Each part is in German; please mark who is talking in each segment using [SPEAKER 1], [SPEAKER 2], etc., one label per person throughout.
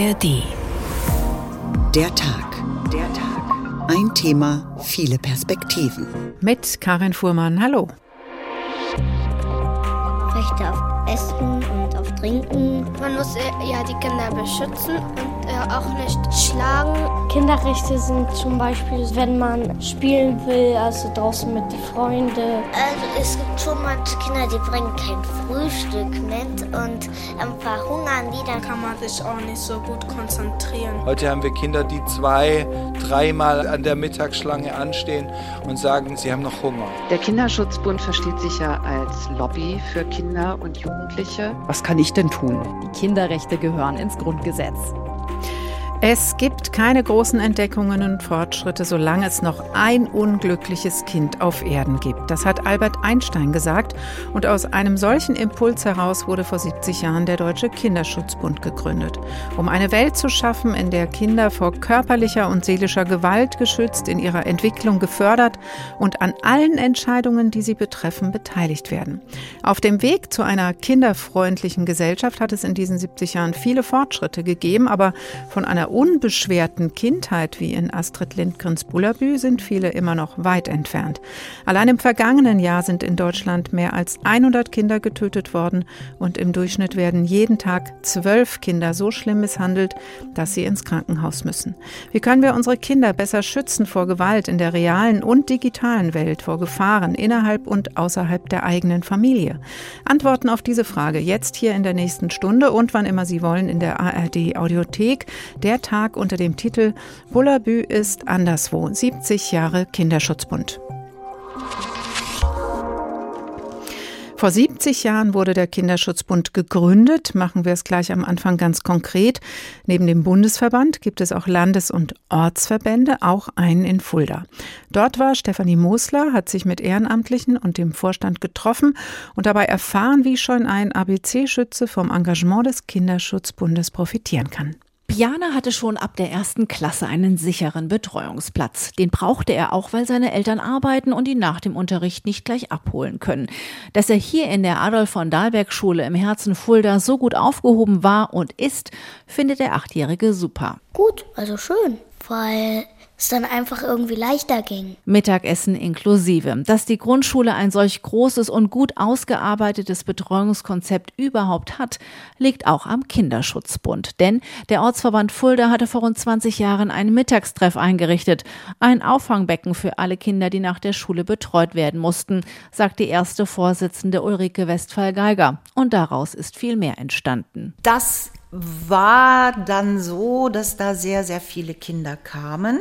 [SPEAKER 1] ARD. Der Tag. Der Tag. Ein Thema, viele Perspektiven.
[SPEAKER 2] Mit Karin Fuhrmann. Hallo.
[SPEAKER 3] Rechte auf Essen Trinken.
[SPEAKER 4] Man muss äh, ja die Kinder beschützen und äh, auch nicht schlagen.
[SPEAKER 5] Kinderrechte sind zum Beispiel, wenn man spielen will, also draußen mit den Freunden.
[SPEAKER 3] Also es gibt schon manche Kinder, die bringen kein Frühstück mit und ähm, verhungern die, dann
[SPEAKER 4] kann man sich auch nicht so gut konzentrieren.
[SPEAKER 6] Heute haben wir Kinder, die zwei, dreimal an der Mittagsschlange anstehen und sagen, sie haben noch Hunger.
[SPEAKER 7] Der Kinderschutzbund versteht sich ja als Lobby für Kinder und Jugendliche.
[SPEAKER 8] Was kann ich denn tun?
[SPEAKER 9] Die Kinderrechte gehören ins Grundgesetz.
[SPEAKER 2] Es gibt keine großen Entdeckungen und Fortschritte, solange es noch ein unglückliches Kind auf Erden gibt. Das hat Albert Einstein gesagt. Und aus einem solchen Impuls heraus wurde vor 70 Jahren der Deutsche Kinderschutzbund gegründet. Um eine Welt zu schaffen, in der Kinder vor körperlicher und seelischer Gewalt geschützt, in ihrer Entwicklung gefördert und an allen Entscheidungen, die sie betreffen, beteiligt werden. Auf dem Weg zu einer kinderfreundlichen Gesellschaft hat es in diesen 70 Jahren viele Fortschritte gegeben, aber von einer unbeschwerten Kindheit wie in Astrid Lindgrens Bullabü sind viele immer noch weit entfernt. Allein im vergangenen Jahr sind in Deutschland mehr als 100 Kinder getötet worden und im Durchschnitt werden jeden Tag zwölf Kinder so schlimm misshandelt, dass sie ins Krankenhaus müssen. Wie können wir unsere Kinder besser schützen vor Gewalt in der realen und digitalen Welt, vor Gefahren innerhalb und außerhalb der eigenen Familie? Antworten auf diese Frage jetzt hier in der nächsten Stunde und wann immer Sie wollen in der ARD Audiothek. Der Tag unter dem Titel Bullabü ist anderswo, 70 Jahre Kinderschutzbund. Vor 70 Jahren wurde der Kinderschutzbund gegründet. Machen wir es gleich am Anfang ganz konkret. Neben dem Bundesverband gibt es auch Landes- und Ortsverbände, auch einen in Fulda. Dort war Stefanie Mosler, hat sich mit Ehrenamtlichen und dem Vorstand getroffen und dabei erfahren, wie schon ein ABC-Schütze vom Engagement des Kinderschutzbundes profitieren kann.
[SPEAKER 9] Piana hatte schon ab der ersten Klasse einen sicheren Betreuungsplatz. Den brauchte er auch, weil seine Eltern arbeiten und ihn nach dem Unterricht nicht gleich abholen können. Dass er hier in der Adolf von Dahlberg Schule im Herzen Fulda so gut aufgehoben war und ist, findet der Achtjährige super.
[SPEAKER 3] Gut, also schön, weil es dann einfach irgendwie leichter ging.
[SPEAKER 9] Mittagessen inklusive. Dass die Grundschule ein solch großes und gut ausgearbeitetes Betreuungskonzept überhaupt hat, liegt auch am Kinderschutzbund. Denn der Ortsverband Fulda hatte vor rund 20 Jahren einen Mittagstreff eingerichtet. Ein Auffangbecken für alle Kinder, die nach der Schule betreut werden mussten, sagt die erste Vorsitzende Ulrike Westphal-Geiger. Und daraus ist viel mehr entstanden.
[SPEAKER 10] Das war dann so, dass da sehr, sehr viele Kinder kamen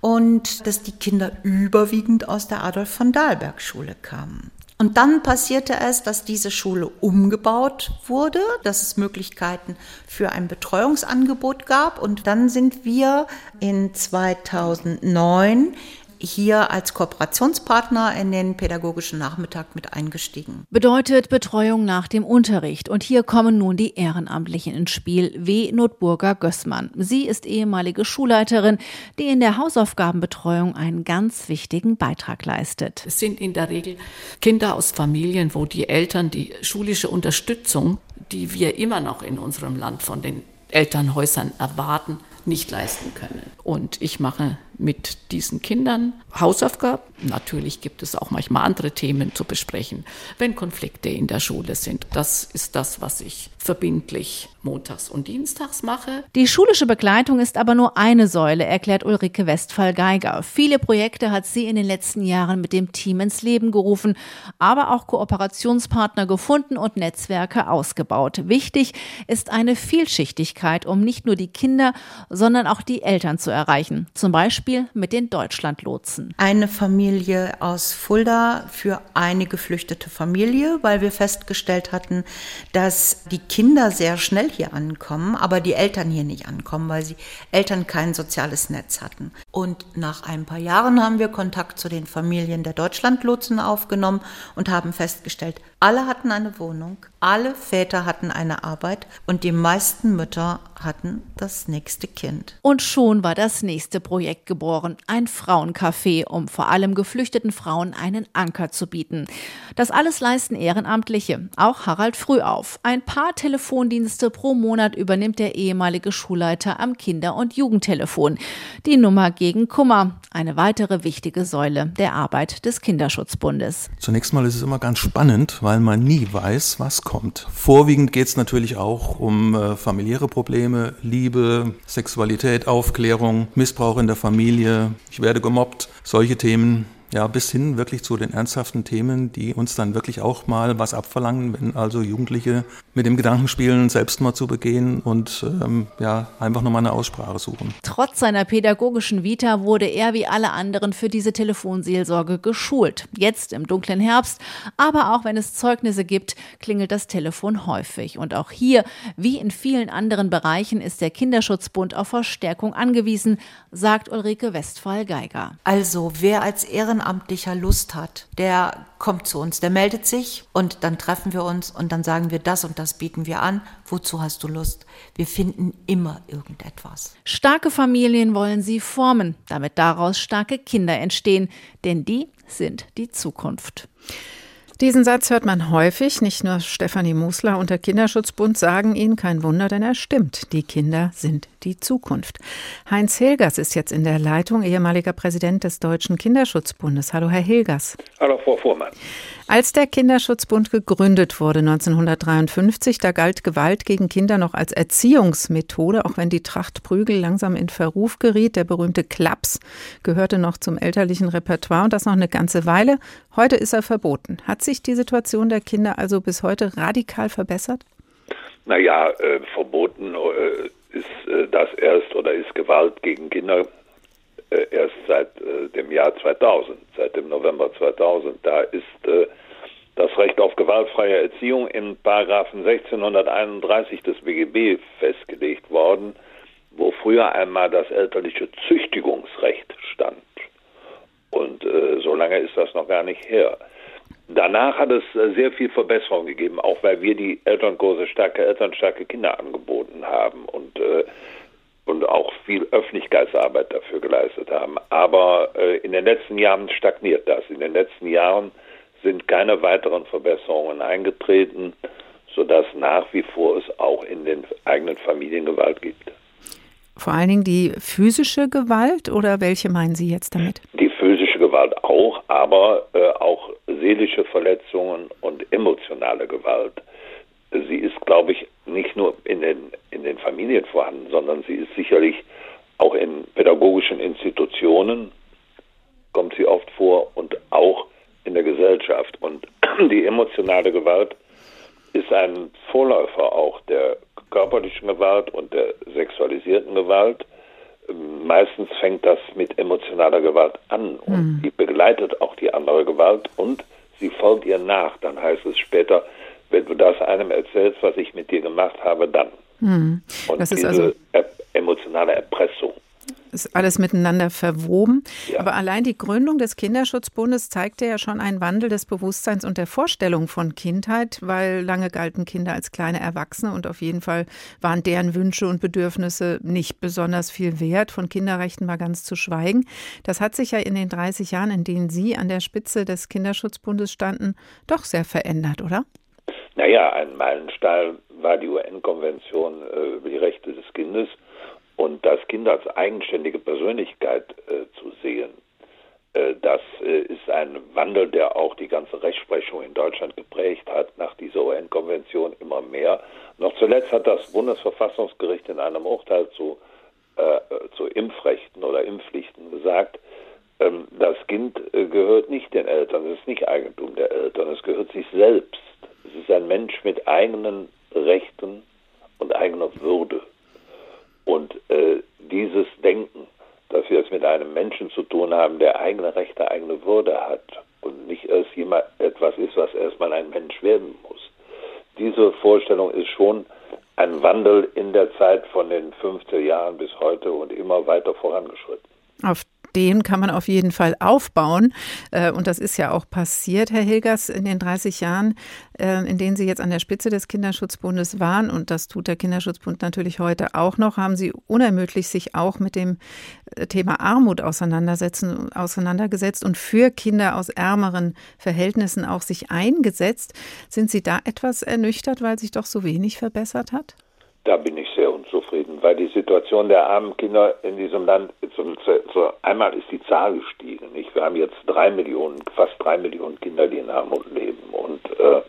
[SPEAKER 10] und dass die Kinder überwiegend aus der Adolf von Dahlberg Schule kamen. Und dann passierte es, dass diese Schule umgebaut wurde, dass es Möglichkeiten für ein Betreuungsangebot gab. Und dann sind wir in 2009 hier als Kooperationspartner in den pädagogischen Nachmittag mit eingestiegen.
[SPEAKER 9] Bedeutet Betreuung nach dem Unterricht. Und hier kommen nun die Ehrenamtlichen ins Spiel. W. Notburger Gößmann. Sie ist ehemalige Schulleiterin, die in der Hausaufgabenbetreuung einen ganz wichtigen Beitrag leistet.
[SPEAKER 11] Es sind in der Regel Kinder aus Familien, wo die Eltern die schulische Unterstützung, die wir immer noch in unserem Land von den Elternhäusern erwarten, nicht leisten können. Und ich mache mit diesen Kindern Hausaufgaben. Natürlich gibt es auch manchmal andere Themen zu besprechen, wenn Konflikte in der Schule sind. Das ist das, was ich verbindlich montags und dienstags mache.
[SPEAKER 9] Die schulische Begleitung ist aber nur eine Säule, erklärt Ulrike Westphal-Geiger. Viele Projekte hat sie in den letzten Jahren mit dem Team ins Leben gerufen, aber auch Kooperationspartner gefunden und Netzwerke ausgebaut. Wichtig ist eine Vielschichtigkeit, um nicht nur die Kinder, sondern auch die Eltern zu erreichen. Zum Beispiel mit den Deutschlandlotsen.
[SPEAKER 10] Eine Familie aus Fulda für eine geflüchtete Familie, weil wir festgestellt hatten, dass die Kinder sehr schnell hier ankommen, aber die Eltern hier nicht ankommen, weil sie Eltern kein soziales Netz hatten. Und nach ein paar Jahren haben wir Kontakt zu den Familien der Deutschlandlotsen aufgenommen und haben festgestellt, Alle hatten eine Wohnung, alle Väter hatten eine Arbeit und die meisten Mütter hatten das nächste Kind.
[SPEAKER 9] Und schon war das nächste Projekt geboren, ein Frauencafé, um vor allem geflüchteten Frauen einen Anker zu bieten. Das alles leisten Ehrenamtliche, auch Harald Frühauf. Ein paar Telefondienste pro Monat übernimmt der ehemalige Schulleiter am Kinder- und Jugendtelefon. Die Nummer gegen Kummer, eine weitere wichtige Säule der Arbeit des Kinderschutzbundes.
[SPEAKER 8] Zunächst mal ist es immer ganz spannend, weil man nie weiß, was kommt. Vorwiegend geht es natürlich auch um äh, familiäre Probleme, Liebe, Sexualität, Aufklärung, Missbrauch in der Familie, ich werde gemobbt, solche Themen ja, bis hin wirklich zu den ernsthaften Themen, die uns dann wirklich auch mal was abverlangen, wenn also Jugendliche mit dem Gedanken spielen, Selbstmord zu begehen und ähm, ja, einfach nochmal eine Aussprache suchen.
[SPEAKER 9] Trotz seiner pädagogischen Vita wurde er wie alle anderen für diese Telefonseelsorge geschult. Jetzt im dunklen Herbst, aber auch wenn es Zeugnisse gibt, klingelt das Telefon häufig. Und auch hier, wie in vielen anderen Bereichen, ist der Kinderschutzbund auf Verstärkung angewiesen, sagt Ulrike Westphal-Geiger.
[SPEAKER 10] Also wer als Ehren Ehrenamtlicher Lust hat, der kommt zu uns, der meldet sich und dann treffen wir uns und dann sagen wir, das und das bieten wir an. Wozu hast du Lust? Wir finden immer irgendetwas.
[SPEAKER 9] Starke Familien wollen sie formen, damit daraus starke Kinder entstehen, denn die sind die Zukunft.
[SPEAKER 2] Diesen Satz hört man häufig. Nicht nur Stefanie Musler und der Kinderschutzbund sagen ihn. Kein Wunder, denn er stimmt. Die Kinder sind die Zukunft. Heinz Hilgers ist jetzt in der Leitung, ehemaliger Präsident des Deutschen Kinderschutzbundes. Hallo, Herr Hilgers.
[SPEAKER 12] Hallo, Frau Fuhrmann.
[SPEAKER 2] Als der Kinderschutzbund gegründet wurde 1953, da galt Gewalt gegen Kinder noch als Erziehungsmethode, auch wenn die Tracht Prügel langsam in Verruf geriet. Der berühmte Klaps gehörte noch zum elterlichen Repertoire und das noch eine ganze Weile. Heute ist er verboten. Hat sich die Situation der Kinder also bis heute radikal verbessert?
[SPEAKER 12] Naja, äh, verboten äh, ist äh, das erst oder ist Gewalt gegen Kinder äh, erst seit äh, dem Jahr 2000, seit dem November 2000. Da ist das Recht auf gewaltfreie Erziehung in Paragraphen 1631 des BGB festgelegt worden, wo früher einmal das elterliche Züchtigungsrecht stand. Und äh, so lange ist das noch gar nicht her. Danach hat es sehr viel Verbesserung gegeben, auch weil wir die Elternkurse starke Eltern, starke Kinder angeboten haben äh, und auch viel Öffentlichkeitsarbeit dafür geleistet haben. Aber äh, in den letzten Jahren stagniert das. In den letzten Jahren sind keine weiteren Verbesserungen eingetreten, sodass nach wie vor es auch in den eigenen Familien Gewalt gibt.
[SPEAKER 2] Vor allen Dingen die physische Gewalt oder welche meinen Sie jetzt damit?
[SPEAKER 12] Die physische Gewalt auch, aber äh, auch seelische Verletzungen und emotionale Gewalt. Sie ist, glaube ich, nicht nur in den, in den Familien vorhanden, sondern sie ist sicherlich auch in pädagogischen Institutionen, kommt sie oft vor und auch in der Gesellschaft. Und die emotionale Gewalt ist ein Vorläufer auch der körperlichen Gewalt und der sexualisierten Gewalt. Meistens fängt das mit emotionaler Gewalt an und mhm. die begleitet auch die andere Gewalt und sie folgt ihr nach. Dann heißt es später, wenn du das einem erzählst, was ich mit dir gemacht habe, dann.
[SPEAKER 2] Hm.
[SPEAKER 12] Und
[SPEAKER 2] das
[SPEAKER 12] ist
[SPEAKER 2] diese also
[SPEAKER 12] emotionale Erpressung.
[SPEAKER 2] Ist alles miteinander verwoben. Ja. Aber allein die Gründung des Kinderschutzbundes zeigte ja schon einen Wandel des Bewusstseins und der Vorstellung von Kindheit, weil lange galten Kinder als kleine Erwachsene und auf jeden Fall waren deren Wünsche und Bedürfnisse nicht besonders viel wert. Von Kinderrechten mal ganz zu schweigen. Das hat sich ja in den 30 Jahren, in denen Sie an der Spitze des Kinderschutzbundes standen, doch sehr verändert, oder?
[SPEAKER 12] Naja, ein Meilenstein war die UN-Konvention äh, über die Rechte des Kindes und das Kind als eigenständige Persönlichkeit äh, zu sehen. Äh, das äh, ist ein Wandel, der auch die ganze Rechtsprechung in Deutschland geprägt hat, nach dieser UN-Konvention immer mehr. Noch zuletzt hat das Bundesverfassungsgericht in einem Urteil zu, äh, zu Impfrechten oder Impfpflichten gesagt, ähm, das Kind äh, gehört nicht den Eltern, es ist nicht Eigentum der Eltern, es gehört sich selbst. Es ist ein Mensch mit eigenen Rechten und eigener Würde. Und äh, dieses Denken, dass wir es mit einem Menschen zu tun haben, der eigene Rechte, eigene Würde hat und nicht erst jemand etwas ist, was erstmal ein Mensch werden muss. Diese Vorstellung ist schon ein Wandel in der Zeit von den 50er Jahren bis heute und immer weiter vorangeschritten.
[SPEAKER 2] Auf den kann man auf jeden Fall aufbauen. Äh, und das ist ja auch passiert, Herr Hilgers, in den 30 Jahren, äh, in denen Sie jetzt an der Spitze des Kinderschutzbundes waren. Und das tut der Kinderschutzbund natürlich heute auch noch. Haben Sie unermüdlich sich auch mit dem äh, Thema Armut auseinandersetzen, auseinandergesetzt und für Kinder aus ärmeren Verhältnissen auch sich eingesetzt. Sind Sie da etwas ernüchtert, weil sich doch so wenig verbessert hat?
[SPEAKER 12] Da bin ich sehr unzufrieden, weil die Situation der armen Kinder in diesem Land, zum, zu, einmal ist die Zahl gestiegen. Nicht? Wir haben jetzt drei Millionen, fast drei Millionen Kinder, die in Armut leben. Und äh,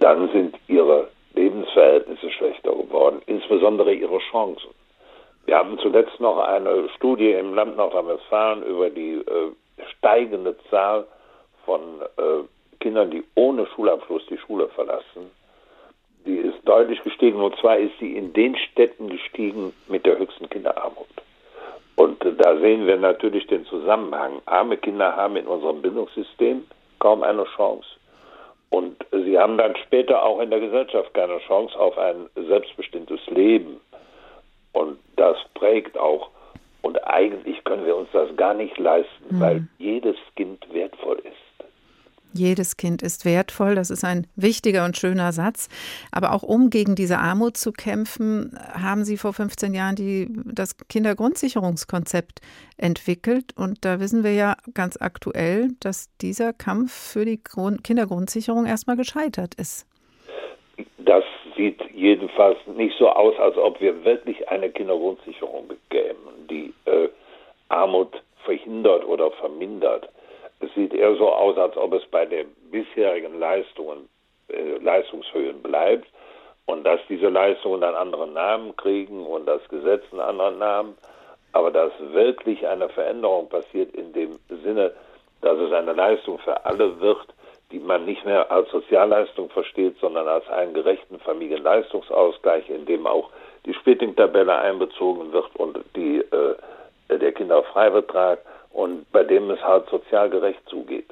[SPEAKER 12] dann sind ihre Lebensverhältnisse schlechter geworden, insbesondere ihre Chancen. Wir haben zuletzt noch eine Studie im Land Nordrhein-Westfalen über die äh, steigende Zahl von äh, Kindern, die ohne Schulabschluss die Schule verlassen deutlich gestiegen und zwar ist sie in den Städten gestiegen mit der höchsten Kinderarmut. Und äh, da sehen wir natürlich den Zusammenhang. Arme Kinder haben in unserem Bildungssystem kaum eine Chance. Und sie haben dann später auch in der Gesellschaft keine Chance auf ein selbstbestimmtes Leben. Und das prägt auch. Und eigentlich können wir uns das gar nicht leisten, mhm. weil jedes Kind wertvoll ist.
[SPEAKER 2] Jedes Kind ist wertvoll, das ist ein wichtiger und schöner Satz. Aber auch um gegen diese Armut zu kämpfen, haben Sie vor 15 Jahren die, das Kindergrundsicherungskonzept entwickelt. Und da wissen wir ja ganz aktuell, dass dieser Kampf für die Grund Kindergrundsicherung erstmal gescheitert ist.
[SPEAKER 12] Das sieht jedenfalls nicht so aus, als ob wir wirklich eine Kindergrundsicherung bekämen, die äh, Armut verhindert oder vermindert. Es sieht eher so aus, als ob es bei den bisherigen Leistungen, äh, Leistungshöhen bleibt und dass diese Leistungen dann andere Namen kriegen und das Gesetz einen anderen Namen, aber dass wirklich eine Veränderung passiert in dem Sinne, dass es eine Leistung für alle wird, die man nicht mehr als Sozialleistung versteht, sondern als einen gerechten Familienleistungsausgleich, in dem auch die Splitting-Tabelle einbezogen wird und die, äh, der Kinderfreibetrag und bei dem es halt sozial gerecht zugeht.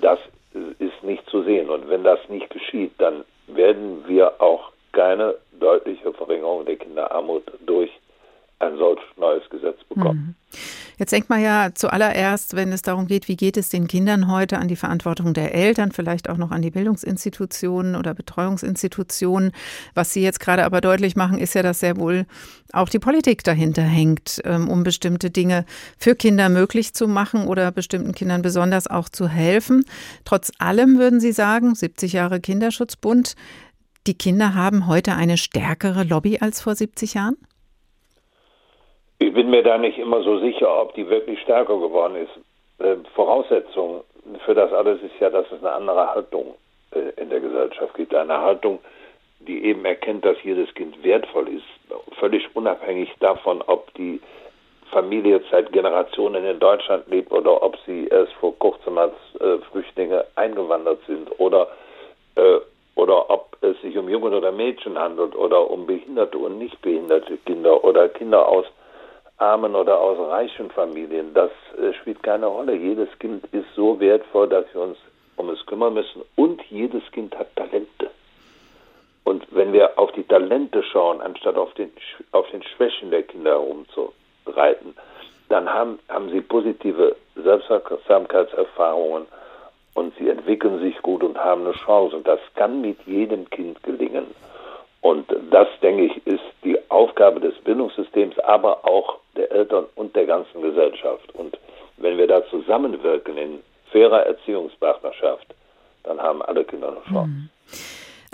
[SPEAKER 12] Das ist nicht zu sehen. Und wenn das nicht geschieht, dann werden wir auch keine deutliche Verringerung der Kinderarmut durch ein solch neues Gesetz bekommen.
[SPEAKER 2] Mhm. Jetzt denkt man ja zuallererst, wenn es darum geht, wie geht es den Kindern heute, an die Verantwortung der Eltern, vielleicht auch noch an die Bildungsinstitutionen oder Betreuungsinstitutionen. Was Sie jetzt gerade aber deutlich machen, ist ja, dass sehr wohl auch die Politik dahinter hängt, ähm, um bestimmte Dinge für Kinder möglich zu machen oder bestimmten Kindern besonders auch zu helfen. Trotz allem würden Sie sagen, 70 Jahre Kinderschutzbund, die Kinder haben heute eine stärkere Lobby als vor 70 Jahren?
[SPEAKER 12] Ich bin mir da nicht immer so sicher, ob die wirklich stärker geworden ist. Äh, Voraussetzung für das alles ist ja, dass es eine andere Haltung äh, in der Gesellschaft gibt. Eine Haltung, die eben erkennt, dass jedes Kind wertvoll ist, völlig unabhängig davon, ob die Familie seit Generationen in Deutschland lebt oder ob sie erst vor kurzem als äh, Flüchtlinge eingewandert sind oder, äh, oder ob es sich um Jungen oder Mädchen handelt oder um behinderte und nicht behinderte Kinder oder Kinder aus armen oder aus reichen Familien, das äh, spielt keine Rolle. Jedes Kind ist so wertvoll, dass wir uns um es kümmern müssen und jedes Kind hat Talente. Und wenn wir auf die Talente schauen, anstatt auf den, auf den Schwächen der Kinder herumzureiten, dann haben, haben sie positive Selbstwirksamkeitserfahrungen und sie entwickeln sich gut und haben eine Chance. Und das kann mit jedem Kind gelingen. Und das, denke ich, ist die Aufgabe des Bildungssystems, aber auch der Eltern und der ganzen Gesellschaft. Und wenn wir da zusammenwirken in fairer Erziehungspartnerschaft, dann haben alle Kinder eine Chance. Mhm.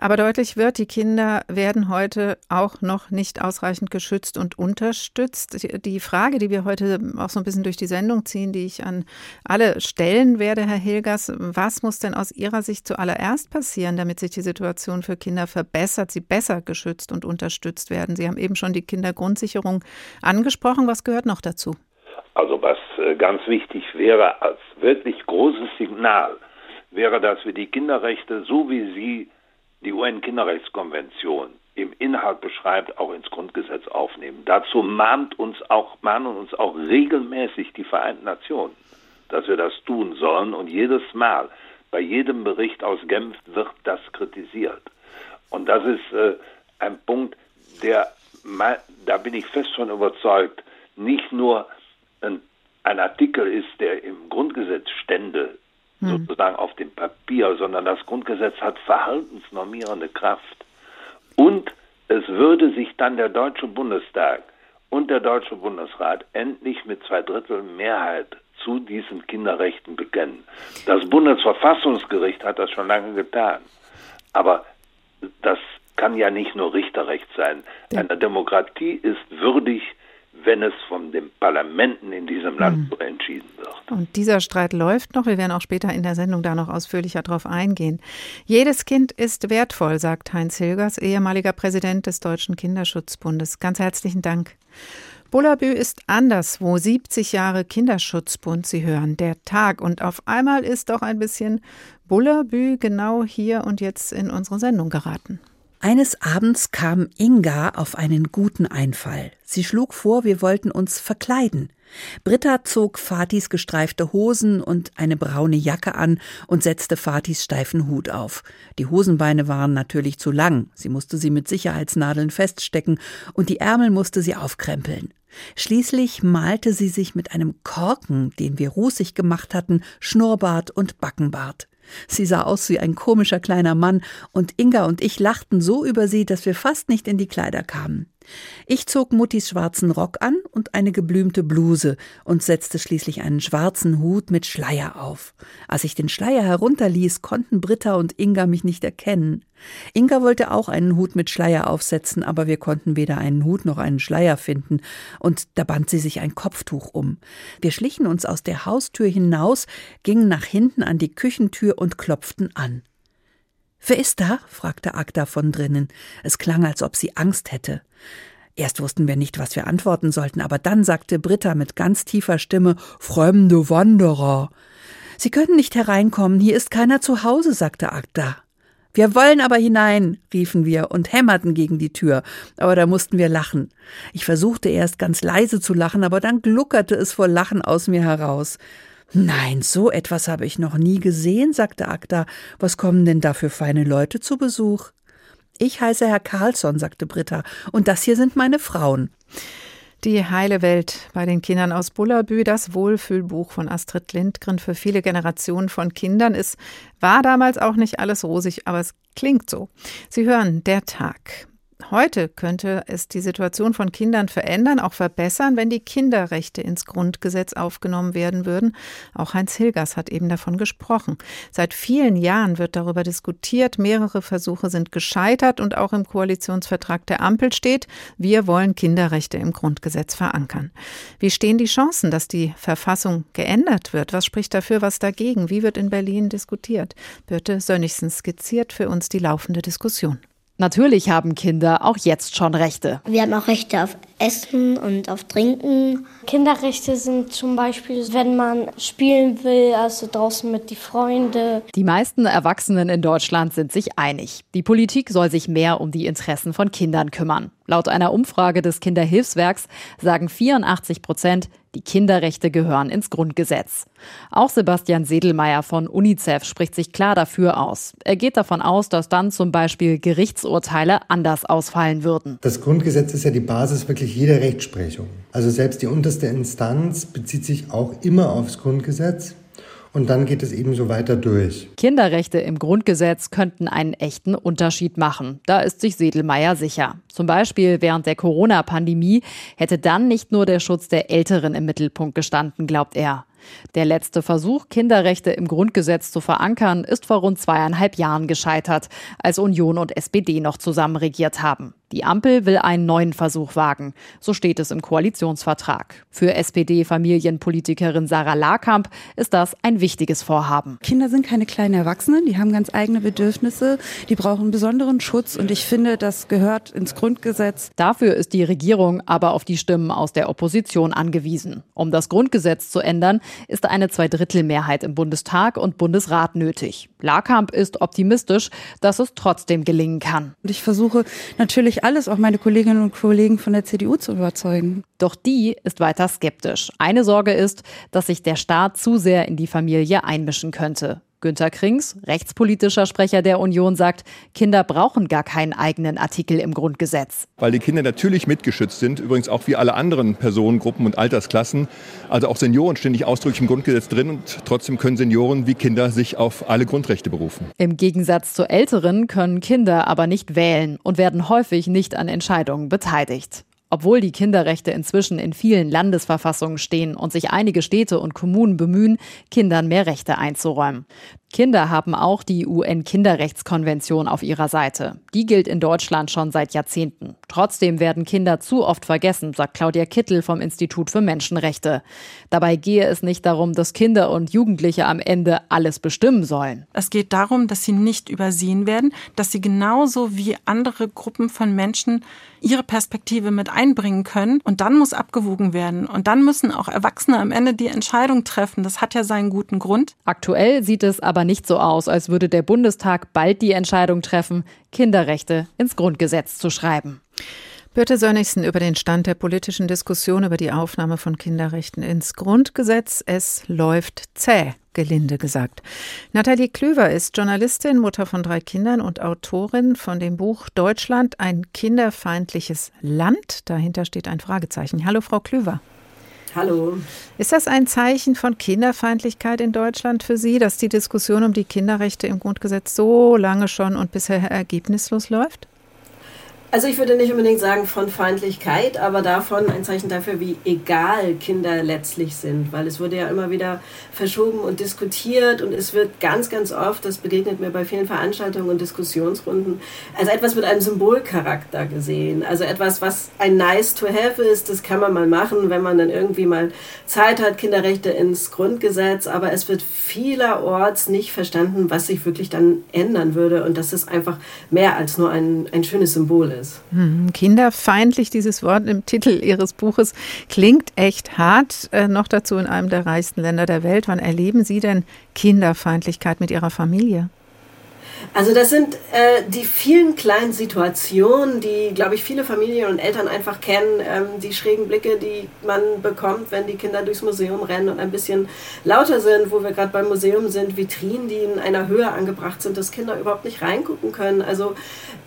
[SPEAKER 2] Aber deutlich wird, die Kinder werden heute auch noch nicht ausreichend geschützt und unterstützt. Die Frage, die wir heute auch so ein bisschen durch die Sendung ziehen, die ich an alle stellen werde, Herr Hilgers, was muss denn aus Ihrer Sicht zuallererst passieren, damit sich die Situation für Kinder verbessert, sie besser geschützt und unterstützt werden? Sie haben eben schon die Kindergrundsicherung angesprochen. Was gehört noch dazu?
[SPEAKER 12] Also was äh, ganz wichtig wäre als wirklich großes Signal, wäre, dass wir die Kinderrechte, so wie sie die UN-Kinderrechtskonvention im Inhalt beschreibt, auch ins Grundgesetz aufnehmen. Dazu mahnt uns auch, mahnen uns auch regelmäßig die Vereinten Nationen, dass wir das tun sollen. Und jedes Mal, bei jedem Bericht aus Genf wird das kritisiert. Und das ist äh, ein Punkt, der, da bin ich fest von überzeugt, nicht nur ein, ein Artikel ist, der im Grundgesetz stände, hm. sozusagen auf dem Papier, sondern das Grundgesetz hat verhaltensnormierende Kraft. Und es würde sich dann der Deutsche Bundestag und der Deutsche Bundesrat endlich mit zwei Drittel Mehrheit zu diesen Kinderrechten bekennen. Das Bundesverfassungsgericht hat das schon lange getan. Aber das kann ja nicht nur Richterrecht sein. Eine Demokratie ist würdig, wenn es von den Parlamenten in diesem Land mhm. so entschieden wird.
[SPEAKER 2] Und dieser Streit läuft noch. Wir werden auch später in der Sendung da noch ausführlicher drauf eingehen. Jedes Kind ist wertvoll, sagt Heinz Hilgers, ehemaliger Präsident des Deutschen Kinderschutzbundes. Ganz herzlichen Dank. Bullabü ist anderswo 70 Jahre Kinderschutzbund. Sie hören der Tag und auf einmal ist auch ein bisschen Bullabü genau hier und jetzt in unsere Sendung geraten.
[SPEAKER 13] Eines Abends kam Inga auf einen guten Einfall. Sie schlug vor, wir wollten uns verkleiden. Britta zog Fatis gestreifte Hosen und eine braune Jacke an und setzte Fatis steifen Hut auf. Die Hosenbeine waren natürlich zu lang, sie musste sie mit Sicherheitsnadeln feststecken und die Ärmel musste sie aufkrempeln. Schließlich malte sie sich mit einem Korken, den wir rußig gemacht hatten, Schnurrbart und Backenbart. Sie sah aus wie ein komischer kleiner Mann, und Inga und ich lachten so über sie, dass wir fast nicht in die Kleider kamen. Ich zog Muttis schwarzen Rock an und eine geblümte Bluse und setzte schließlich einen schwarzen Hut mit Schleier auf. Als ich den Schleier herunterließ, konnten Britta und Inga mich nicht erkennen. Inga wollte auch einen Hut mit Schleier aufsetzen, aber wir konnten weder einen Hut noch einen Schleier finden, und da band sie sich ein Kopftuch um. Wir schlichen uns aus der Haustür hinaus, gingen nach hinten an die Küchentür und klopften an. Wer ist da? fragte Agda von drinnen. Es klang, als ob sie Angst hätte. Erst wussten wir nicht, was wir antworten sollten, aber dann sagte Britta mit ganz tiefer Stimme Fremde Wanderer. Sie können nicht hereinkommen, hier ist keiner zu Hause, sagte Agda. Wir wollen aber hinein, riefen wir und hämmerten gegen die Tür, aber da mussten wir lachen. Ich versuchte erst ganz leise zu lachen, aber dann gluckerte es vor Lachen aus mir heraus. Nein, so etwas habe ich noch nie gesehen, sagte Agda. Was kommen denn da für feine Leute zu Besuch? Ich heiße Herr Carlsson, sagte Britta, und das hier sind meine Frauen.
[SPEAKER 2] Die heile Welt bei den Kindern aus Bullabü, das Wohlfühlbuch von Astrid Lindgren für viele Generationen von Kindern. Es war damals auch nicht alles rosig, aber es klingt so. Sie hören der Tag. Heute könnte es die Situation von Kindern verändern, auch verbessern, wenn die Kinderrechte ins Grundgesetz aufgenommen werden würden. Auch Heinz Hilgers hat eben davon gesprochen. Seit vielen Jahren wird darüber diskutiert. Mehrere Versuche sind gescheitert und auch im Koalitionsvertrag der Ampel steht, wir wollen Kinderrechte im Grundgesetz verankern. Wie stehen die Chancen, dass die Verfassung geändert wird? Was spricht dafür, was dagegen? Wie wird in Berlin diskutiert? Birte Sönnigsen skizziert für uns die laufende Diskussion.
[SPEAKER 14] Natürlich haben Kinder auch jetzt schon Rechte.
[SPEAKER 15] Wir haben auch Rechte auf Essen und auf Trinken.
[SPEAKER 5] Kinderrechte sind zum Beispiel, wenn man spielen will, also draußen mit die Freunde.
[SPEAKER 14] Die meisten Erwachsenen in Deutschland sind sich einig. Die Politik soll sich mehr um die Interessen von Kindern kümmern. Laut einer Umfrage des Kinderhilfswerks sagen 84 Prozent, die Kinderrechte gehören ins Grundgesetz. Auch Sebastian Sedelmeier von UNICEF spricht sich klar dafür aus. Er geht davon aus, dass dann zum Beispiel Gerichtsurteile anders ausfallen würden.
[SPEAKER 16] Das Grundgesetz ist ja die Basis wirklich jeder Rechtsprechung. Also selbst die unterste Instanz bezieht sich auch immer aufs Grundgesetz. Und dann geht es eben so weiter durch.
[SPEAKER 14] Kinderrechte im Grundgesetz könnten einen echten Unterschied machen. Da ist sich Sedelmeier sicher. Zum Beispiel während der Corona-Pandemie hätte dann nicht nur der Schutz der Älteren im Mittelpunkt gestanden, glaubt er. Der letzte Versuch, Kinderrechte im Grundgesetz zu verankern, ist vor rund zweieinhalb Jahren gescheitert, als Union und SPD noch zusammen regiert haben. Die Ampel will einen neuen Versuch wagen. So steht es im Koalitionsvertrag. Für SPD-Familienpolitikerin Sarah Lakamp ist das ein wichtiges Vorhaben.
[SPEAKER 17] Kinder sind keine kleinen Erwachsenen, die haben ganz eigene Bedürfnisse, die brauchen besonderen Schutz und ich finde, das gehört ins Grundgesetz.
[SPEAKER 14] Dafür ist die Regierung aber auf die Stimmen aus der Opposition angewiesen. Um das Grundgesetz zu ändern, ist eine Zweidrittelmehrheit im Bundestag und Bundesrat nötig. Lakamp ist optimistisch, dass es trotzdem gelingen kann.
[SPEAKER 17] Und ich versuche natürlich alles, auch meine Kolleginnen und Kollegen von der CDU zu überzeugen.
[SPEAKER 14] Doch die ist weiter skeptisch. Eine Sorge ist, dass sich der Staat zu sehr in die Familie einmischen könnte. Günter Krings, rechtspolitischer Sprecher der Union, sagt, Kinder brauchen gar keinen eigenen Artikel im Grundgesetz.
[SPEAKER 18] Weil die Kinder natürlich mitgeschützt sind, übrigens auch wie alle anderen Personengruppen und Altersklassen. Also auch Senioren stehen nicht ausdrücklich im Grundgesetz drin und trotzdem können Senioren wie Kinder sich auf alle Grundrechte berufen.
[SPEAKER 14] Im Gegensatz zu Älteren können Kinder aber nicht wählen und werden häufig nicht an Entscheidungen beteiligt. Obwohl die Kinderrechte inzwischen in vielen Landesverfassungen stehen und sich einige Städte und Kommunen bemühen, Kindern mehr Rechte einzuräumen. Kinder haben auch die UN-Kinderrechtskonvention auf ihrer Seite. Die gilt in Deutschland schon seit Jahrzehnten. Trotzdem werden Kinder zu oft vergessen, sagt Claudia Kittel vom Institut für Menschenrechte. Dabei gehe es nicht darum, dass Kinder und Jugendliche am Ende alles bestimmen sollen.
[SPEAKER 19] Es geht darum, dass sie nicht übersehen werden, dass sie genauso wie andere Gruppen von Menschen ihre Perspektive mit einbringen können. Und dann muss abgewogen werden. Und dann müssen auch Erwachsene am Ende die Entscheidung treffen. Das hat ja seinen guten Grund.
[SPEAKER 14] Aktuell sieht es aber nicht so aus, als würde der Bundestag bald die Entscheidung treffen, Kinderrechte ins Grundgesetz zu schreiben.
[SPEAKER 2] Birte Sönnigsen über den Stand der politischen Diskussion über die Aufnahme von Kinderrechten ins Grundgesetz. Es läuft zäh, gelinde gesagt. Nathalie Klüver ist Journalistin, Mutter von drei Kindern und Autorin von dem Buch Deutschland ein kinderfeindliches Land. Dahinter steht ein Fragezeichen. Hallo, Frau Klüver.
[SPEAKER 20] Hallo.
[SPEAKER 2] Ist das ein Zeichen von Kinderfeindlichkeit in Deutschland für Sie, dass die Diskussion um die Kinderrechte im Grundgesetz so lange schon und bisher ergebnislos läuft?
[SPEAKER 20] Also ich würde nicht unbedingt sagen von Feindlichkeit, aber davon ein Zeichen dafür, wie egal Kinder letztlich sind, weil es wurde ja immer wieder verschoben und diskutiert und es wird ganz, ganz oft, das begegnet mir bei vielen Veranstaltungen und Diskussionsrunden, als etwas mit einem Symbolcharakter gesehen. Also etwas, was ein nice to have ist, das kann man mal machen, wenn man dann irgendwie mal Zeit hat, Kinderrechte ins Grundgesetz, aber es wird vielerorts nicht verstanden, was sich wirklich dann ändern würde. Und dass es einfach mehr als nur ein, ein schönes Symbol ist ist.
[SPEAKER 2] Hm, kinderfeindlich, dieses Wort im Titel Ihres Buches, klingt echt hart. Äh, noch dazu in einem der reichsten Länder der Welt. Wann erleben Sie denn Kinderfeindlichkeit mit Ihrer Familie?
[SPEAKER 20] Also das sind äh, die vielen kleinen Situationen, die, glaube ich, viele Familien und Eltern einfach kennen. Ähm, die schrägen Blicke, die man bekommt, wenn die Kinder durchs Museum rennen und ein bisschen lauter sind, wo wir gerade beim Museum sind, Vitrinen, die in einer Höhe angebracht sind, dass Kinder überhaupt nicht reingucken können. Also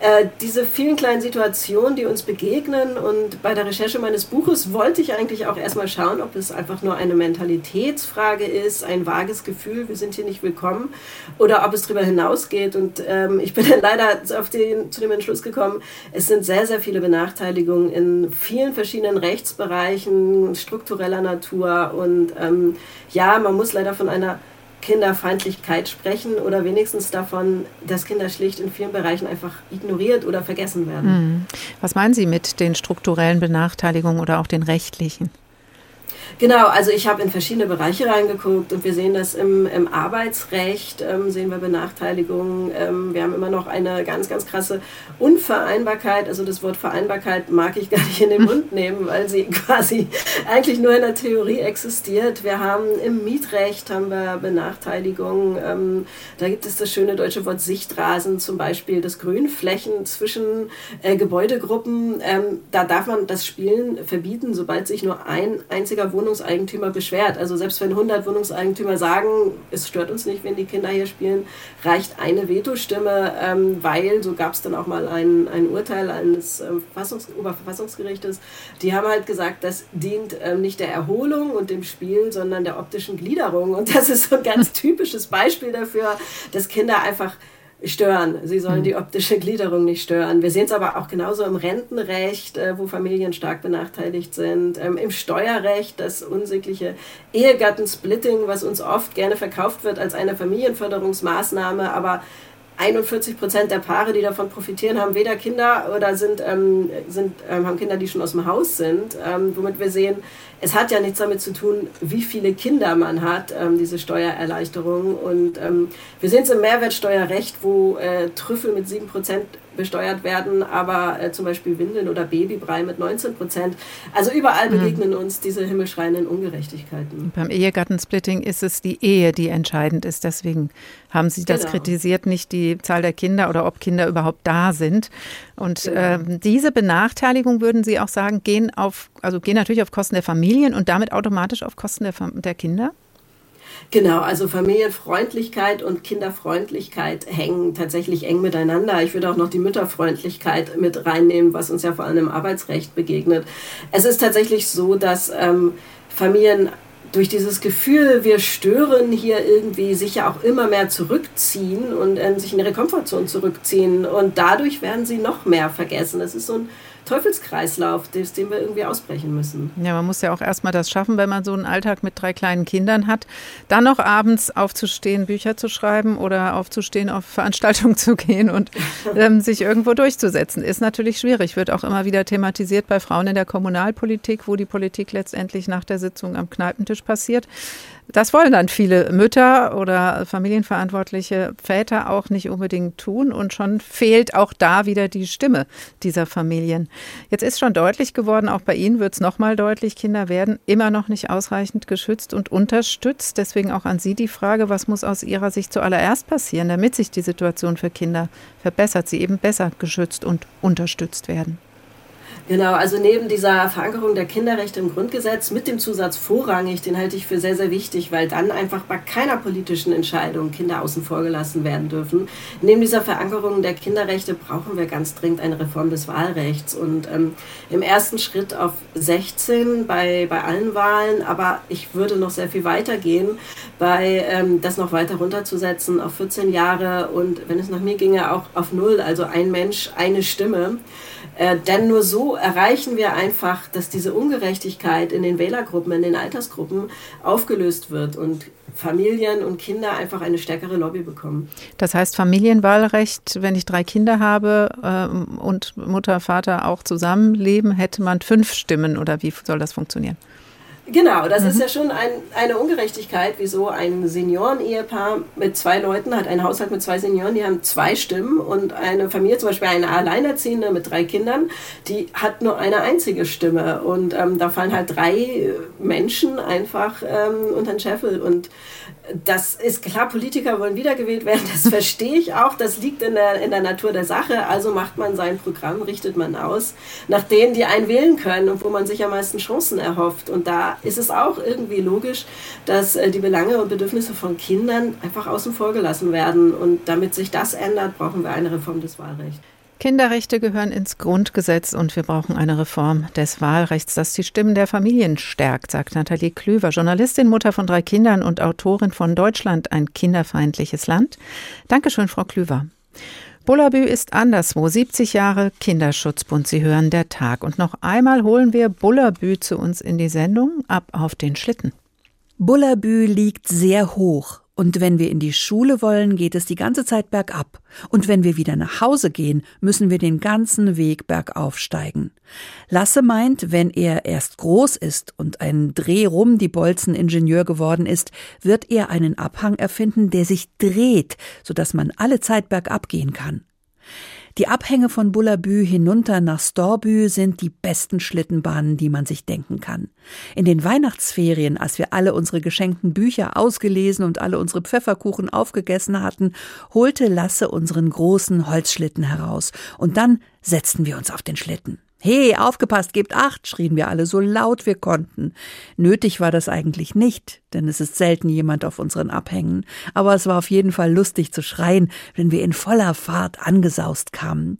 [SPEAKER 20] äh, diese vielen kleinen Situationen, die uns begegnen. Und bei der Recherche meines Buches wollte ich eigentlich auch erstmal schauen, ob es einfach nur eine Mentalitätsfrage ist, ein vages Gefühl, wir sind hier nicht willkommen, oder ob es darüber hinausgeht. Und ähm, ich bin dann leider auf den, zu dem Entschluss gekommen, es sind sehr, sehr viele Benachteiligungen in vielen verschiedenen Rechtsbereichen, struktureller Natur. Und ähm, ja, man muss leider von einer Kinderfeindlichkeit sprechen oder wenigstens davon, dass Kinder schlicht in vielen Bereichen einfach ignoriert oder vergessen werden.
[SPEAKER 2] Hm. Was meinen Sie mit den strukturellen Benachteiligungen oder auch den rechtlichen?
[SPEAKER 20] Genau, also ich habe in verschiedene Bereiche reingeguckt und wir sehen das im, im Arbeitsrecht, ähm, sehen wir Benachteiligungen. Ähm, wir haben immer noch eine ganz, ganz krasse Unvereinbarkeit. Also das Wort Vereinbarkeit mag ich gar nicht in den Mund nehmen, weil sie quasi eigentlich nur in der Theorie existiert. Wir haben im Mietrecht haben wir Benachteiligungen. Ähm, da gibt es das schöne deutsche Wort Sichtrasen zum Beispiel, das Grünflächen zwischen äh, Gebäudegruppen. Ähm, da darf man das Spielen verbieten, sobald sich nur ein einziger Wohnung Wohnungseigentümer beschwert. Also selbst wenn 100 Wohnungseigentümer sagen, es stört uns nicht, wenn die Kinder hier spielen, reicht eine Vetostimme, ähm, weil, so gab es dann auch mal ein, ein Urteil eines ähm, Verfassungs Oberverfassungsgerichtes, die haben halt gesagt, das dient ähm, nicht der Erholung und dem Spiel, sondern der optischen Gliederung. Und das ist so ein ganz typisches Beispiel dafür, dass Kinder einfach stören. Sie sollen mhm. die optische Gliederung nicht stören. Wir sehen es aber auch genauso im Rentenrecht, äh, wo Familien stark benachteiligt sind, ähm, im Steuerrecht, das unsägliche Ehegattensplitting, was uns oft gerne verkauft wird als eine Familienförderungsmaßnahme, aber 41 Prozent der Paare, die davon profitieren, haben weder Kinder oder sind, ähm, sind, ähm, haben Kinder, die schon aus dem Haus sind, ähm, womit wir sehen, es hat ja nichts damit zu tun, wie viele Kinder man hat, ähm, diese Steuererleichterung. Und ähm, wir sehen es im Mehrwertsteuerrecht, wo äh, Trüffel mit 7 Prozent besteuert werden, aber äh, zum Beispiel Windeln oder Babybrei mit 19 Prozent. Also überall mhm. begegnen uns diese himmelschreienden Ungerechtigkeiten.
[SPEAKER 2] Beim Ehegattensplitting ist es die Ehe, die entscheidend ist. Deswegen haben Sie das genau. kritisiert, nicht die Zahl der Kinder oder ob Kinder überhaupt da sind. Und genau. ähm, diese Benachteiligung, würden Sie auch sagen, gehen auf, also gehen natürlich auf Kosten der Familien und damit automatisch auf Kosten der, der Kinder?
[SPEAKER 20] Genau, also Familienfreundlichkeit und Kinderfreundlichkeit hängen tatsächlich eng miteinander. Ich würde auch noch die Mütterfreundlichkeit mit reinnehmen, was uns ja vor allem im Arbeitsrecht begegnet. Es ist tatsächlich so, dass ähm, Familien durch dieses Gefühl, wir stören hier irgendwie, sich ja auch immer mehr zurückziehen und äh, sich in ihre Komfortzone zurückziehen. Und dadurch werden sie noch mehr vergessen. Das ist so ein Teufelskreislauf, aus dem wir irgendwie ausbrechen müssen.
[SPEAKER 2] Ja, man muss ja auch erstmal das schaffen, wenn man so einen Alltag mit drei kleinen Kindern hat, dann noch abends aufzustehen, Bücher zu schreiben oder aufzustehen, auf Veranstaltungen zu gehen und ähm, sich irgendwo durchzusetzen. Ist natürlich schwierig, wird auch immer wieder thematisiert bei Frauen in der Kommunalpolitik, wo die Politik letztendlich nach der Sitzung am Kneipentisch passiert. Das wollen dann viele Mütter oder familienverantwortliche Väter auch nicht unbedingt tun und schon fehlt auch da wieder die Stimme dieser Familien. Jetzt ist schon deutlich geworden, auch bei Ihnen wird es nochmal deutlich, Kinder werden immer noch nicht ausreichend geschützt und unterstützt. Deswegen auch an Sie die Frage, was muss aus Ihrer Sicht zuallererst passieren, damit sich die Situation für Kinder verbessert, sie eben besser geschützt und unterstützt werden?
[SPEAKER 20] Genau, also neben dieser Verankerung der Kinderrechte im Grundgesetz mit dem Zusatz vorrangig, den halte ich für sehr, sehr wichtig, weil dann einfach bei keiner politischen Entscheidung Kinder außen vor gelassen werden dürfen. Neben dieser Verankerung der Kinderrechte brauchen wir ganz dringend eine Reform des Wahlrechts und ähm, im ersten Schritt auf 16 bei, bei allen Wahlen, aber ich würde noch sehr viel weiter gehen, bei ähm, das noch weiter runterzusetzen auf 14 Jahre und wenn es nach mir ginge, auch auf null, also ein Mensch, eine Stimme. Äh, denn nur so erreichen wir einfach, dass diese Ungerechtigkeit in den Wählergruppen, in den Altersgruppen aufgelöst wird und Familien und Kinder einfach eine stärkere Lobby bekommen.
[SPEAKER 2] Das heißt Familienwahlrecht, wenn ich drei Kinder habe äh, und Mutter, Vater auch zusammenleben, hätte man fünf Stimmen oder wie soll das funktionieren?
[SPEAKER 20] Genau, das mhm. ist ja schon ein, eine Ungerechtigkeit, wieso ein Senioren-Ehepaar mit zwei Leuten hat, ein Haushalt mit zwei Senioren, die haben zwei Stimmen und eine Familie, zum Beispiel eine Alleinerziehende mit drei Kindern, die hat nur eine einzige Stimme und ähm, da fallen halt drei Menschen einfach ähm, unter den Scheffel und das ist klar, Politiker wollen wiedergewählt werden, das verstehe ich auch, das liegt in der, in der Natur der Sache, also macht man sein Programm, richtet man aus nach denen, die einen wählen können und wo man sich am meisten Chancen erhofft und da ist es auch irgendwie logisch, dass äh, die Belange und Bedürfnisse von Kindern einfach außen vor gelassen werden. Und damit sich das ändert, brauchen wir eine Reform des Wahlrechts.
[SPEAKER 2] Kinderrechte gehören ins Grundgesetz und wir brauchen eine Reform des Wahlrechts, das die Stimmen der Familien stärkt, sagt Nathalie Klüver, Journalistin, Mutter von drei Kindern und Autorin von Deutschland, ein kinderfeindliches Land. Dankeschön, Frau Klüver. Bullabü ist anderswo, 70 Jahre Kinderschutzbund. Sie hören der Tag. Und noch einmal holen wir Bullabü zu uns in die Sendung, ab auf den Schlitten.
[SPEAKER 13] Bullabü liegt sehr hoch. Und wenn wir in die Schule wollen, geht es die ganze Zeit bergab. Und wenn wir wieder nach Hause gehen, müssen wir den ganzen Weg bergauf steigen. Lasse meint, wenn er erst groß ist und ein Dreh rum die Bolzen Ingenieur geworden ist, wird er einen Abhang erfinden, der sich dreht, sodass man alle Zeit bergab gehen kann. Die Abhänge von Bullabü hinunter nach Storbü sind die besten Schlittenbahnen, die man sich denken kann. In den Weihnachtsferien, als wir alle unsere geschenkten Bücher ausgelesen und alle unsere Pfefferkuchen aufgegessen hatten, holte Lasse unseren großen Holzschlitten heraus, und dann setzten wir uns auf den Schlitten. He, aufgepasst, gebt acht, schrien wir alle so laut wir konnten. Nötig war das eigentlich nicht, denn es ist selten jemand auf unseren Abhängen. Aber es war auf jeden Fall lustig zu schreien, wenn wir in voller Fahrt angesaust kamen.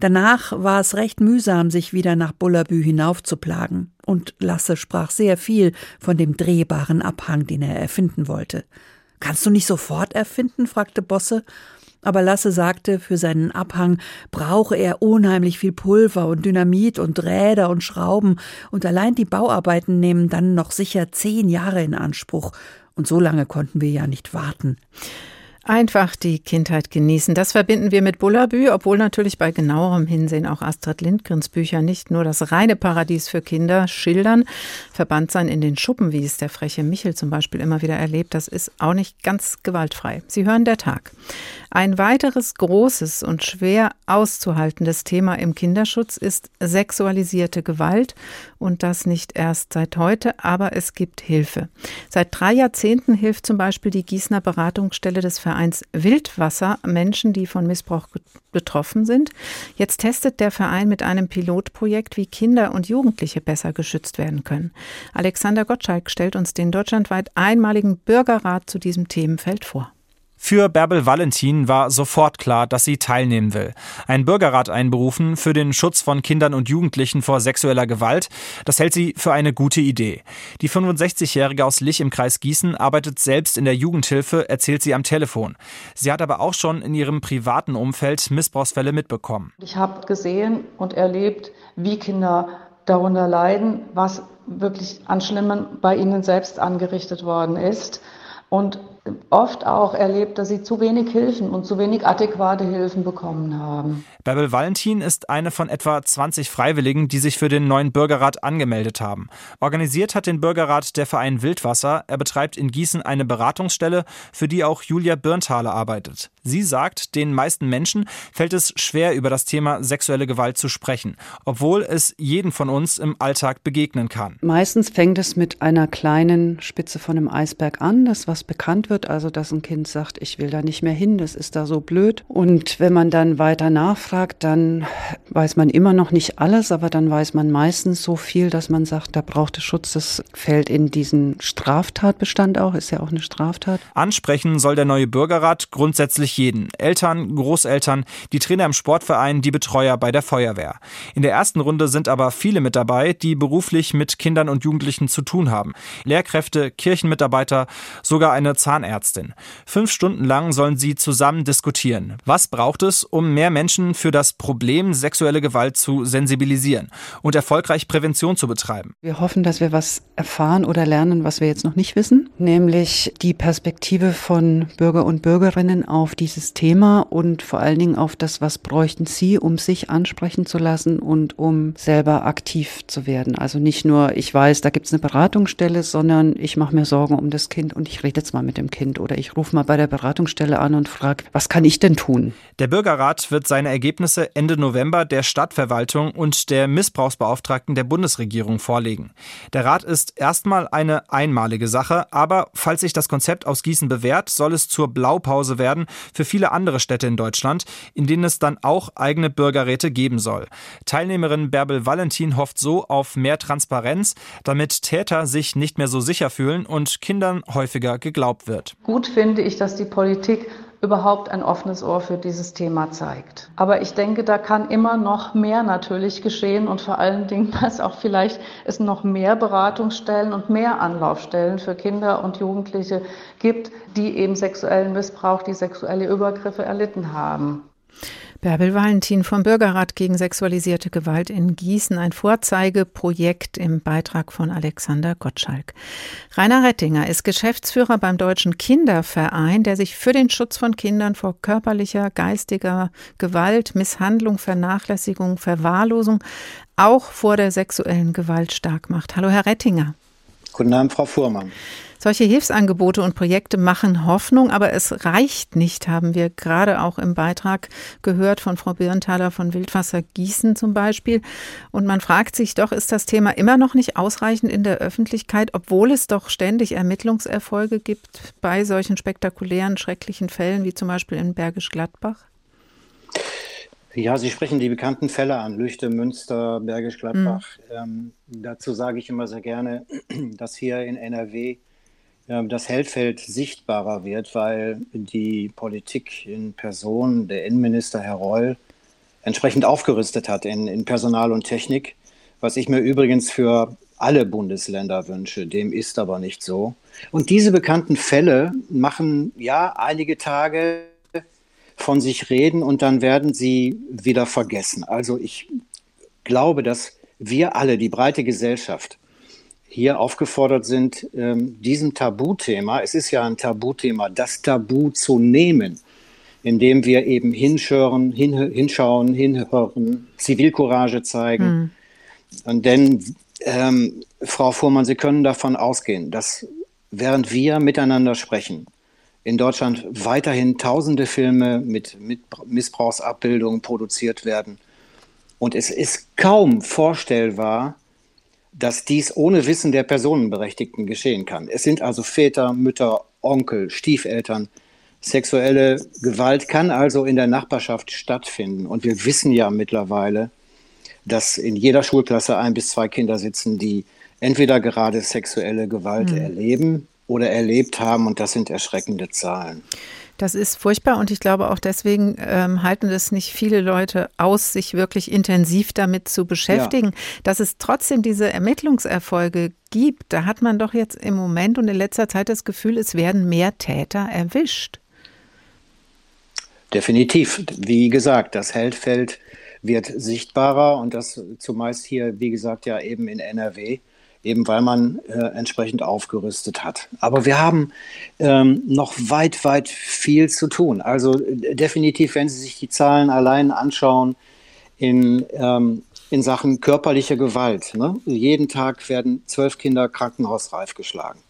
[SPEAKER 13] Danach war es recht mühsam, sich wieder nach Bullabü hinaufzuplagen. Und Lasse sprach sehr viel von dem drehbaren Abhang, den er erfinden wollte. Kannst du nicht sofort erfinden? fragte Bosse aber Lasse sagte, für seinen Abhang brauche er unheimlich viel Pulver und Dynamit und Räder und Schrauben, und allein die Bauarbeiten nehmen dann noch sicher zehn Jahre in Anspruch, und so lange konnten wir ja nicht warten.
[SPEAKER 2] Einfach die Kindheit genießen. Das verbinden wir mit Bullabü, obwohl natürlich bei genauerem Hinsehen auch Astrid Lindgrens Bücher nicht nur das reine Paradies für Kinder schildern. Verbannt sein in den Schuppen, wie es der freche Michel zum Beispiel immer wieder erlebt, das ist auch nicht ganz gewaltfrei. Sie hören der Tag. Ein weiteres großes und schwer auszuhaltendes Thema im Kinderschutz ist sexualisierte Gewalt und das nicht erst seit heute, aber es gibt Hilfe. Seit drei Jahrzehnten hilft zum Beispiel die Gießener Beratungsstelle des Vereins Vereins Wildwasser Menschen, die von Missbrauch betroffen sind. Jetzt testet der Verein mit einem Pilotprojekt, wie Kinder und Jugendliche besser geschützt werden können. Alexander Gottschalk stellt uns den deutschlandweit einmaligen Bürgerrat zu diesem Themenfeld vor.
[SPEAKER 21] Für Bärbel Valentin war sofort klar, dass sie teilnehmen will. Ein Bürgerrat einberufen für den Schutz von Kindern und Jugendlichen vor sexueller Gewalt, das hält sie für eine gute Idee. Die 65-Jährige aus Lich im Kreis Gießen arbeitet selbst in der Jugendhilfe, erzählt sie am Telefon. Sie hat aber auch schon in ihrem privaten Umfeld Missbrauchsfälle mitbekommen.
[SPEAKER 22] Ich habe gesehen und erlebt, wie Kinder darunter leiden, was wirklich an Schlimmen bei ihnen selbst angerichtet worden ist. Und oft auch erlebt, dass sie zu wenig Hilfen und zu wenig adäquate Hilfen bekommen haben.
[SPEAKER 21] Bärbel Valentin ist eine von etwa 20 Freiwilligen, die sich für den neuen Bürgerrat angemeldet haben. Organisiert hat den Bürgerrat der Verein Wildwasser. Er betreibt in Gießen eine Beratungsstelle, für die auch Julia Birnthaler arbeitet. Sie sagt, den meisten Menschen fällt es schwer, über das Thema sexuelle Gewalt zu sprechen, obwohl es jeden von uns im Alltag begegnen kann.
[SPEAKER 23] Meistens fängt es mit einer kleinen Spitze von einem Eisberg an, das was bekannt wird, also dass ein Kind sagt, ich will da nicht mehr hin, das ist da so blöd. Und wenn man dann weiter nachfragt, dann weiß man immer noch nicht alles, aber dann weiß man meistens so viel, dass man sagt, da braucht es Schutz. Das fällt in diesen Straftatbestand auch, ist ja auch eine Straftat.
[SPEAKER 21] Ansprechen soll der neue Bürgerrat grundsätzlich jeden. Eltern, Großeltern, die Trainer im Sportverein, die Betreuer bei der Feuerwehr. In der ersten Runde sind aber viele mit dabei, die beruflich mit Kindern und Jugendlichen zu tun haben. Lehrkräfte, Kirchenmitarbeiter, sogar eine. Zahnärztin. Fünf Stunden lang sollen sie zusammen diskutieren. Was braucht es, um mehr Menschen für das Problem sexuelle Gewalt zu sensibilisieren und erfolgreich Prävention zu betreiben?
[SPEAKER 23] Wir hoffen, dass wir was erfahren oder lernen, was wir jetzt noch nicht wissen, nämlich die Perspektive von Bürger und Bürgerinnen auf dieses Thema und vor allen Dingen auf das, was bräuchten sie, um sich ansprechen zu lassen und um selber aktiv zu werden. Also nicht nur, ich weiß, da gibt es eine Beratungsstelle, sondern ich mache mir Sorgen um das Kind und ich rede jetzt mal mit dem Kind. Oder ich rufe mal bei der Beratungsstelle an und frage, was kann ich denn tun?
[SPEAKER 21] Der Bürgerrat wird seine Ergebnisse Ende November der Stadtverwaltung und der Missbrauchsbeauftragten der Bundesregierung vorlegen. Der Rat ist erstmal eine einmalige Sache, aber falls sich das Konzept aus Gießen bewährt, soll es zur Blaupause werden für viele andere Städte in Deutschland, in denen es dann auch eigene Bürgerräte geben soll. Teilnehmerin Bärbel Valentin hofft so auf mehr Transparenz, damit Täter sich nicht mehr so sicher fühlen und Kindern häufiger geglaubt wird.
[SPEAKER 22] Gut finde ich, dass die Politik überhaupt ein offenes Ohr für dieses Thema zeigt. Aber ich denke, da kann immer noch mehr natürlich geschehen und vor allen Dingen, dass auch vielleicht es noch mehr Beratungsstellen und mehr Anlaufstellen für Kinder und Jugendliche gibt, die eben sexuellen Missbrauch, die sexuelle Übergriffe erlitten haben.
[SPEAKER 2] Bärbel Valentin vom Bürgerrat gegen sexualisierte Gewalt in Gießen, ein Vorzeigeprojekt im Beitrag von Alexander Gottschalk. Rainer Rettinger ist Geschäftsführer beim Deutschen Kinderverein, der sich für den Schutz von Kindern vor körperlicher, geistiger Gewalt, Misshandlung, Vernachlässigung, Verwahrlosung, auch vor der sexuellen Gewalt stark macht. Hallo, Herr Rettinger.
[SPEAKER 24] Guten Abend, Frau Fuhrmann.
[SPEAKER 2] Solche Hilfsangebote und Projekte machen Hoffnung, aber es reicht nicht, haben wir gerade auch im Beitrag gehört von Frau Birnthaler von Wildwasser Gießen zum Beispiel. Und man fragt sich doch, ist das Thema immer noch nicht ausreichend in der Öffentlichkeit, obwohl es doch ständig Ermittlungserfolge gibt bei solchen spektakulären, schrecklichen Fällen wie zum Beispiel in Bergisch Gladbach?
[SPEAKER 24] Ja, Sie sprechen die bekannten Fälle an, Lüchte, Münster, Bergisch Gladbach. Mhm. Ähm, dazu sage ich immer sehr gerne, dass hier in NRW das Hellfeld sichtbarer wird, weil die Politik in Person, der Innenminister Herr Reul, entsprechend aufgerüstet hat in, in Personal und Technik, was ich mir übrigens für alle Bundesländer wünsche. Dem ist aber nicht so. Und diese bekannten Fälle machen ja einige Tage von sich reden und dann werden sie wieder vergessen. Also ich glaube, dass wir alle, die breite Gesellschaft, hier aufgefordert sind, ähm, diesem Tabuthema, es ist ja ein Tabuthema, das Tabu zu nehmen, indem wir eben hinschauen, hin, hinschauen, hinhören, Zivilcourage zeigen. Mhm. Und denn, ähm, Frau Fuhrmann, Sie können davon ausgehen, dass während wir miteinander sprechen, in Deutschland weiterhin tausende Filme mit, mit Missbrauchsabbildungen produziert werden. Und es ist kaum vorstellbar, dass dies ohne Wissen der Personenberechtigten geschehen kann. Es sind also Väter, Mütter, Onkel, Stiefeltern, Sexuelle Gewalt kann also in der Nachbarschaft stattfinden. Und wir wissen ja mittlerweile, dass in jeder Schulklasse ein bis zwei Kinder sitzen, die entweder gerade sexuelle Gewalt mhm. erleben oder erlebt haben. Und das sind erschreckende Zahlen.
[SPEAKER 2] Das ist furchtbar und ich glaube auch deswegen ähm, halten das nicht viele Leute aus, sich wirklich intensiv damit zu beschäftigen. Ja. Dass es trotzdem diese Ermittlungserfolge gibt, da hat man doch jetzt im Moment und in letzter Zeit das Gefühl, es werden mehr Täter erwischt.
[SPEAKER 24] Definitiv. Wie gesagt, das Heldfeld wird sichtbarer und das zumeist hier, wie gesagt, ja eben in NRW eben weil man äh, entsprechend aufgerüstet hat. Aber wir haben ähm, noch weit, weit viel zu tun. Also äh, definitiv, wenn Sie sich die Zahlen allein anschauen, in, ähm, in Sachen körperliche Gewalt. Ne? Jeden Tag werden zwölf Kinder krankenhausreif geschlagen.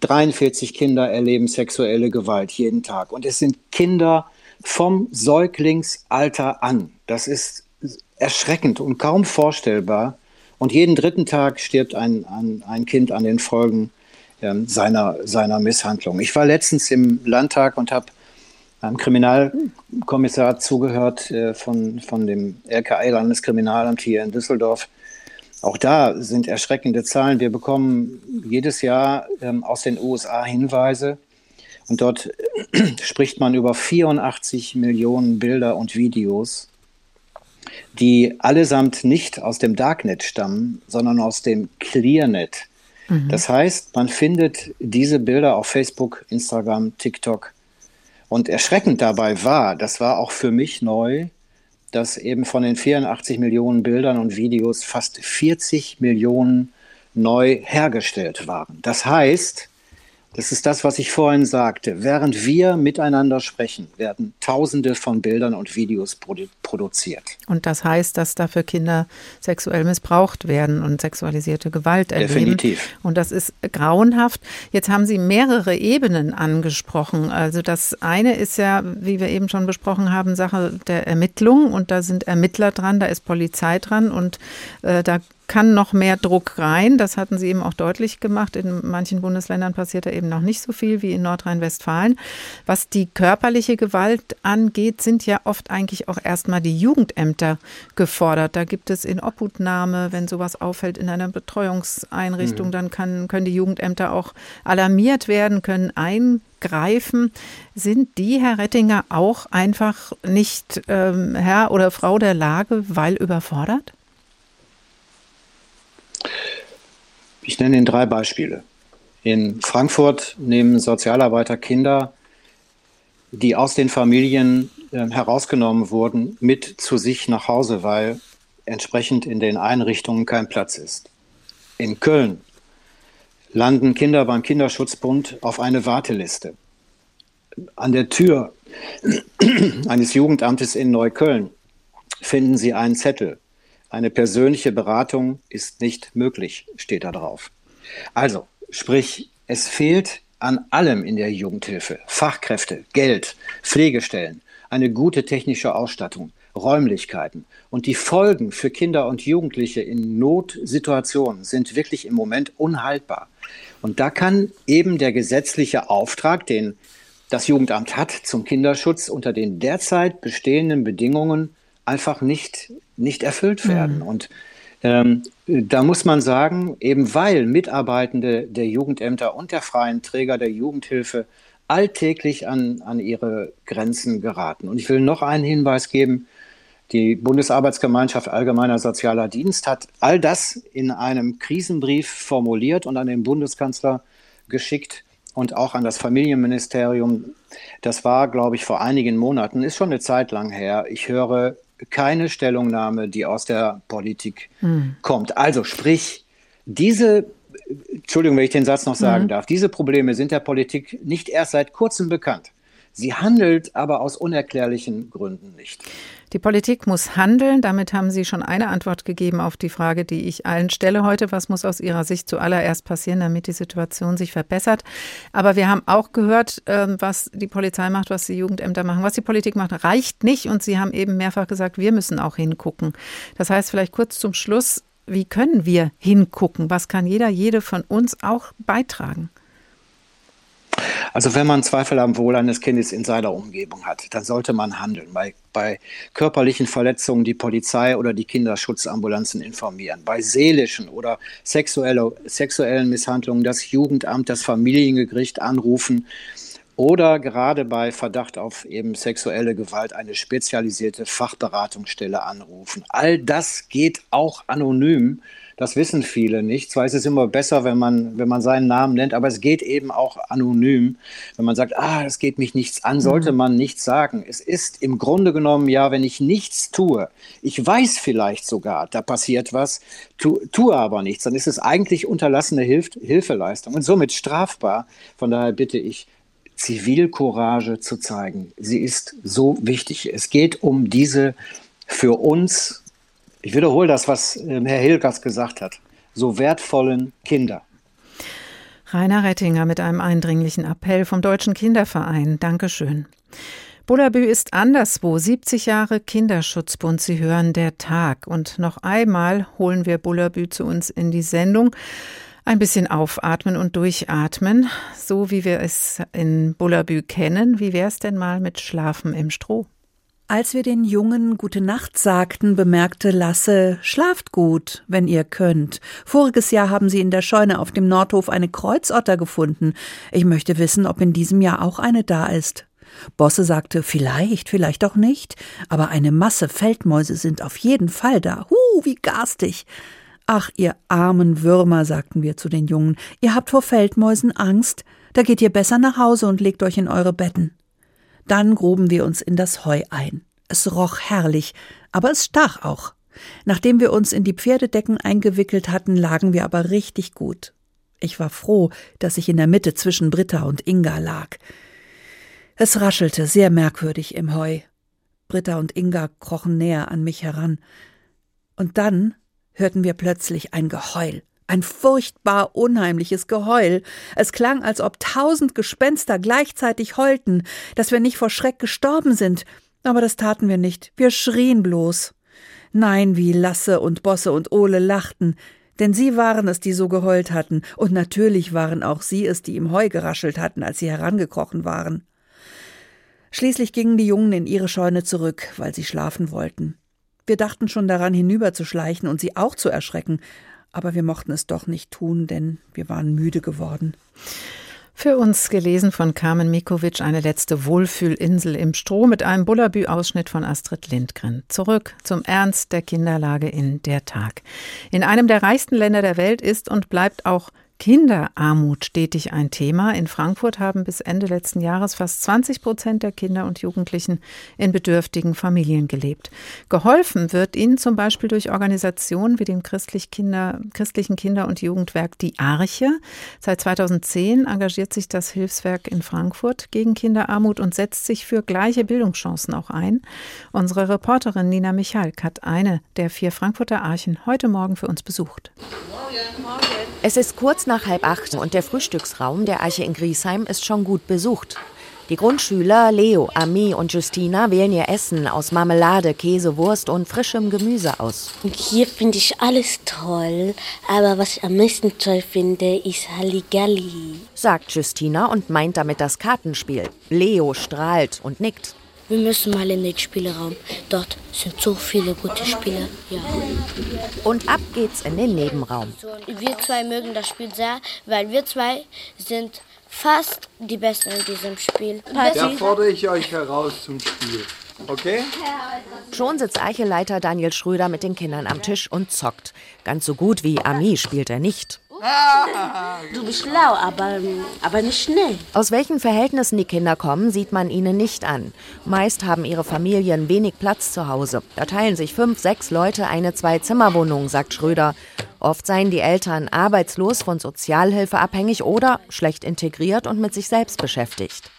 [SPEAKER 24] 43 Kinder erleben sexuelle Gewalt jeden Tag. Und es sind Kinder vom Säuglingsalter an. Das ist erschreckend und kaum vorstellbar, und jeden dritten Tag stirbt ein, ein, ein Kind an den Folgen äh, seiner, seiner Misshandlung. Ich war letztens im Landtag und habe einem Kriminalkommissar zugehört äh, von, von dem RKI, Landeskriminalamt hier in Düsseldorf. Auch da sind erschreckende Zahlen. Wir bekommen jedes Jahr ähm, aus den USA Hinweise und dort spricht man über 84 Millionen Bilder und Videos die allesamt nicht aus dem Darknet stammen, sondern aus dem Clearnet. Mhm. Das heißt, man findet diese Bilder auf Facebook, Instagram, TikTok. Und erschreckend dabei war, das war auch für mich neu, dass eben von den 84 Millionen Bildern und Videos fast 40 Millionen neu hergestellt waren. Das heißt, das ist das, was ich vorhin sagte. Während wir miteinander sprechen, werden Tausende von Bildern und Videos produ produziert.
[SPEAKER 2] Und das heißt, dass dafür Kinder sexuell missbraucht werden und sexualisierte Gewalt erleben.
[SPEAKER 24] Definitiv.
[SPEAKER 2] Und das ist grauenhaft. Jetzt haben Sie mehrere Ebenen angesprochen. Also das eine ist ja, wie wir eben schon besprochen haben, Sache der Ermittlung. Und da sind Ermittler dran, da ist Polizei dran und äh, da kann noch mehr Druck rein. Das hatten Sie eben auch deutlich gemacht. In manchen Bundesländern passiert da eben noch nicht so viel wie in Nordrhein-Westfalen. Was die körperliche Gewalt angeht, sind ja oft eigentlich auch erstmal die Jugendämter gefordert. Da gibt es in Obhutnahme, wenn sowas auffällt in einer Betreuungseinrichtung, mhm. dann kann, können die Jugendämter auch alarmiert werden, können eingreifen. Sind die, Herr Rettinger, auch einfach nicht ähm, Herr oder Frau der Lage, weil überfordert?
[SPEAKER 24] Ich nenne Ihnen drei Beispiele. In Frankfurt nehmen Sozialarbeiter Kinder, die aus den Familien äh, herausgenommen wurden, mit zu sich nach Hause, weil entsprechend in den Einrichtungen kein Platz ist. In Köln landen Kinder beim Kinderschutzbund auf eine Warteliste. An der Tür eines Jugendamtes in Neukölln finden Sie einen Zettel. Eine persönliche Beratung ist nicht möglich, steht da drauf. Also, sprich, es fehlt an allem in der Jugendhilfe. Fachkräfte, Geld, Pflegestellen, eine gute technische Ausstattung, Räumlichkeiten. Und die Folgen für Kinder und Jugendliche in Notsituationen sind wirklich im Moment unhaltbar. Und da kann eben der gesetzliche Auftrag, den das Jugendamt hat zum Kinderschutz unter den derzeit bestehenden Bedingungen einfach nicht, nicht erfüllt werden. Mhm. Und ähm, da muss man sagen, eben weil Mitarbeitende der Jugendämter und der freien Träger der Jugendhilfe alltäglich an, an ihre Grenzen geraten. Und ich will noch einen Hinweis geben. Die Bundesarbeitsgemeinschaft Allgemeiner Sozialer Dienst hat all das in einem Krisenbrief formuliert und an den Bundeskanzler geschickt und auch an das Familienministerium. Das war, glaube ich, vor einigen Monaten, ist schon eine Zeit lang her. Ich höre keine Stellungnahme, die aus der Politik mhm. kommt. Also sprich, diese, Entschuldigung, wenn ich den Satz noch sagen mhm. darf, diese Probleme sind der Politik nicht erst seit kurzem bekannt. Sie handelt aber aus unerklärlichen Gründen nicht.
[SPEAKER 2] Die Politik muss handeln. Damit haben Sie schon eine Antwort gegeben auf die Frage, die ich allen stelle heute. Was muss aus Ihrer Sicht zuallererst passieren, damit die Situation sich verbessert? Aber wir haben auch gehört, ähm, was die Polizei macht, was die Jugendämter machen, was die Politik macht, reicht nicht. Und Sie haben eben mehrfach gesagt, wir müssen auch hingucken. Das heißt, vielleicht kurz zum Schluss, wie können wir hingucken? Was kann jeder, jede von uns auch beitragen?
[SPEAKER 24] Also wenn man Zweifel am Wohl eines Kindes in seiner Umgebung hat, dann sollte man handeln. Bei, bei körperlichen Verletzungen die Polizei oder die Kinderschutzambulanzen informieren. Bei seelischen oder sexuelle, sexuellen Misshandlungen das Jugendamt, das Familiengericht anrufen oder gerade bei Verdacht auf eben sexuelle Gewalt eine spezialisierte Fachberatungsstelle anrufen. All das geht auch anonym das wissen viele nicht. Zwar ist es immer besser, wenn man, wenn man seinen Namen nennt, aber es geht eben auch anonym. Wenn man sagt, ah, es geht mich nichts an, sollte mhm. man nichts sagen. Es ist im Grunde genommen, ja, wenn ich nichts tue, ich weiß vielleicht sogar, da passiert was, tu, tue aber nichts, dann ist es eigentlich unterlassene Hilf Hilfeleistung und somit strafbar. Von daher bitte ich, Zivilcourage zu zeigen. Sie ist so wichtig. Es geht um diese für uns ich wiederhole das, was ähm, Herr Hilgers gesagt hat. So wertvollen Kinder.
[SPEAKER 2] Rainer Rettinger mit einem eindringlichen Appell vom Deutschen Kinderverein. Dankeschön. Bullabü ist anderswo. 70 Jahre Kinderschutzbund. Sie hören der Tag. Und noch einmal holen wir Bullabü zu uns in die Sendung. Ein bisschen aufatmen und durchatmen, so wie wir es in Bullabü kennen. Wie wäre es denn mal mit Schlafen im Stroh?
[SPEAKER 13] Als wir den Jungen Gute Nacht sagten, bemerkte Lasse, schlaft gut, wenn ihr könnt. Voriges Jahr haben sie in der Scheune auf dem Nordhof eine Kreuzotter gefunden. Ich möchte wissen, ob in diesem Jahr auch eine da ist. Bosse sagte, vielleicht, vielleicht auch nicht, aber eine Masse Feldmäuse sind auf jeden Fall da. Hu, wie garstig. Ach, ihr armen Würmer, sagten wir zu den Jungen, ihr habt vor Feldmäusen Angst, da geht ihr besser nach Hause und legt euch in eure Betten. Dann gruben wir uns in das Heu ein. Es roch herrlich, aber es stach auch. Nachdem wir uns in die Pferdedecken eingewickelt hatten, lagen wir aber richtig gut. Ich war froh, dass ich in der Mitte zwischen Britta und Inga lag. Es raschelte sehr merkwürdig im Heu. Britta und Inga krochen näher an mich heran. Und dann hörten wir plötzlich ein Geheul. Ein furchtbar unheimliches Geheul. Es klang, als ob tausend Gespenster gleichzeitig heulten, dass wir nicht vor Schreck gestorben sind. Aber das taten wir nicht. Wir schrien bloß. Nein, wie Lasse und Bosse und Ole lachten, denn sie waren es, die so geheult hatten, und natürlich waren auch sie es, die im Heu geraschelt hatten, als sie herangekrochen waren. Schließlich gingen die Jungen in ihre Scheune zurück, weil sie schlafen wollten. Wir dachten schon daran, hinüberzuschleichen und sie auch zu erschrecken, aber wir mochten es doch nicht tun, denn wir waren müde geworden.
[SPEAKER 2] Für uns gelesen von Carmen Mikovic eine letzte Wohlfühlinsel im Stroh mit einem Bullabü-Ausschnitt von Astrid Lindgren. Zurück zum Ernst der Kinderlage in der Tag. In einem der reichsten Länder der Welt ist und bleibt auch Kinderarmut stetig ein Thema. In Frankfurt haben bis Ende letzten Jahres fast 20 Prozent der Kinder und Jugendlichen in bedürftigen Familien gelebt. Geholfen wird ihnen zum Beispiel durch Organisationen wie dem Christlich Kinder, christlichen Kinder- und Jugendwerk Die Arche. Seit 2010 engagiert sich das Hilfswerk in Frankfurt gegen Kinderarmut und setzt sich für gleiche Bildungschancen auch ein. Unsere Reporterin Nina Michalk hat eine der vier Frankfurter Archen heute Morgen für uns besucht.
[SPEAKER 25] Morgen. Morgen. Es ist kurz nach halb acht und der Frühstücksraum der Arche in Griesheim ist schon gut besucht. Die Grundschüler Leo, Ami und Justina wählen ihr Essen aus Marmelade, Käse, Wurst und frischem Gemüse aus.
[SPEAKER 3] Hier finde ich alles toll, aber was ich am meisten toll finde, ist Halligalli.
[SPEAKER 25] Sagt Justina und meint damit das Kartenspiel. Leo strahlt und nickt.
[SPEAKER 3] Wir müssen mal in den Spielraum. Dort sind so viele gute Spieler. Ja.
[SPEAKER 25] Und ab geht's in den Nebenraum.
[SPEAKER 3] Wir zwei mögen das Spiel sehr, weil wir zwei sind fast die Besten in diesem Spiel.
[SPEAKER 6] Da fordere ich euch heraus zum Spiel. Okay?
[SPEAKER 25] Schon sitzt Eicheleiter Daniel Schröder mit den Kindern am Tisch und zockt. Ganz so gut wie Ami spielt er nicht.
[SPEAKER 3] Du bist schlau, aber, aber nicht schnell.
[SPEAKER 25] Aus welchen Verhältnissen die Kinder kommen, sieht man ihnen nicht an. Meist haben ihre Familien wenig Platz zu Hause. Da teilen sich fünf, sechs Leute eine Zwei-Zimmer-Wohnung, sagt Schröder. Oft seien die Eltern arbeitslos, von Sozialhilfe abhängig oder schlecht integriert und mit sich selbst beschäftigt.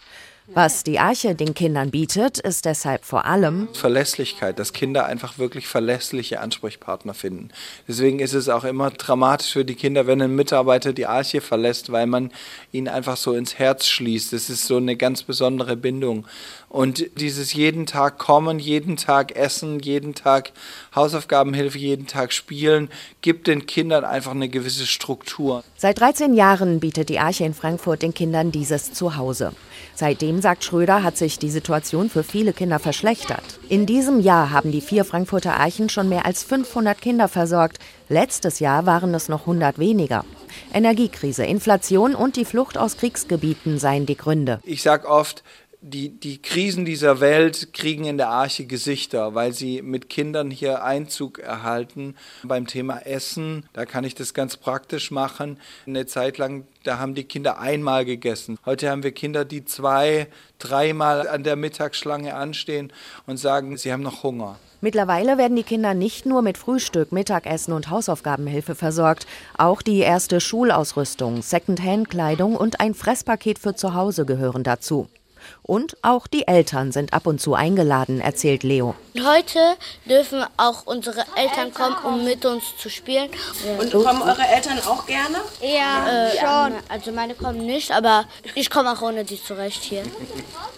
[SPEAKER 25] Was die Arche den Kindern bietet, ist deshalb vor allem
[SPEAKER 6] Verlässlichkeit, dass Kinder einfach wirklich verlässliche Ansprechpartner finden. Deswegen ist es auch immer dramatisch für die Kinder, wenn ein Mitarbeiter die Arche verlässt, weil man ihn einfach so ins Herz schließt. Das ist so eine ganz besondere Bindung. Und dieses jeden Tag kommen, jeden Tag essen, jeden Tag Hausaufgabenhilfe, jeden Tag spielen, gibt den Kindern einfach eine gewisse Struktur.
[SPEAKER 25] Seit 13 Jahren bietet die Arche in Frankfurt den Kindern dieses Zuhause. Seitdem, sagt Schröder, hat sich die Situation für viele Kinder verschlechtert. In diesem Jahr haben die vier Frankfurter Archen schon mehr als 500 Kinder versorgt. Letztes Jahr waren es noch 100 weniger. Energiekrise, Inflation und die Flucht aus Kriegsgebieten seien die Gründe.
[SPEAKER 6] Ich sage oft, die, die Krisen dieser Welt kriegen in der Arche Gesichter, weil sie mit Kindern hier Einzug erhalten. Beim Thema Essen, da kann ich das ganz praktisch machen. Eine Zeit lang, da haben die Kinder einmal gegessen. Heute haben wir Kinder, die zwei, dreimal an der Mittagsschlange anstehen und sagen, sie haben noch Hunger.
[SPEAKER 25] Mittlerweile werden die Kinder nicht nur mit Frühstück, Mittagessen und Hausaufgabenhilfe versorgt. Auch die erste Schulausrüstung, Secondhand-Kleidung und ein Fresspaket für zu Hause gehören dazu. Und auch die Eltern sind ab und zu eingeladen, erzählt Leo.
[SPEAKER 3] Heute dürfen auch unsere Eltern kommen, um mit uns zu spielen.
[SPEAKER 26] Und kommen eure Eltern auch gerne?
[SPEAKER 3] Ja, äh, schon. Also meine kommen nicht, aber ich komme auch ohne die zurecht hier.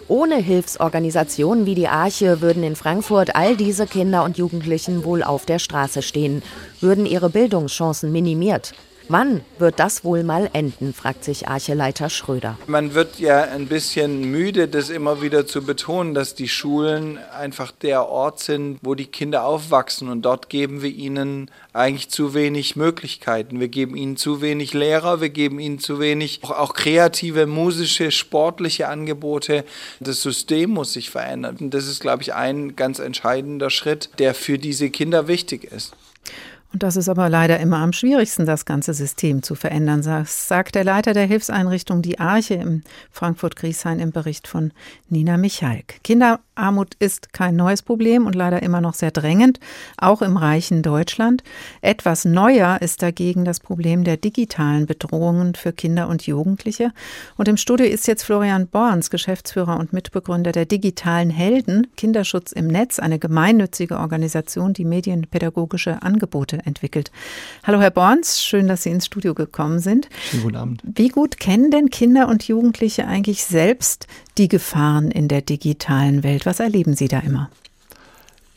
[SPEAKER 25] Ohne Hilfsorganisationen wie die Arche würden in Frankfurt all diese Kinder und Jugendlichen wohl auf der Straße stehen, würden ihre Bildungschancen minimiert. Wann wird das wohl mal enden, fragt sich Archeleiter Schröder.
[SPEAKER 6] Man wird ja ein bisschen müde, das immer wieder zu betonen, dass die Schulen einfach der Ort sind, wo die Kinder aufwachsen. Und dort geben wir ihnen eigentlich zu wenig Möglichkeiten. Wir geben ihnen zu wenig Lehrer, wir geben ihnen zu wenig auch, auch kreative, musische, sportliche Angebote. Das System muss sich verändern. Und das ist, glaube ich, ein ganz entscheidender Schritt, der für diese Kinder wichtig ist.
[SPEAKER 2] Und das ist aber leider immer am schwierigsten, das ganze System zu verändern, sagt der Leiter der Hilfseinrichtung Die Arche im Frankfurt-Grieshain im Bericht von Nina Michalk. Kinderarmut ist kein neues Problem und leider immer noch sehr drängend, auch im reichen Deutschland. Etwas neuer ist dagegen das Problem der digitalen Bedrohungen für Kinder und Jugendliche. Und im Studio ist jetzt Florian Borns, Geschäftsführer und Mitbegründer der digitalen Helden, Kinderschutz im Netz, eine gemeinnützige Organisation, die medienpädagogische Angebote entwickelt. Hallo Herr Borns, schön, dass Sie ins Studio gekommen sind.
[SPEAKER 27] Schönen guten Abend.
[SPEAKER 2] Wie gut kennen denn Kinder und Jugendliche eigentlich selbst die Gefahren in der digitalen Welt? Was erleben Sie da immer?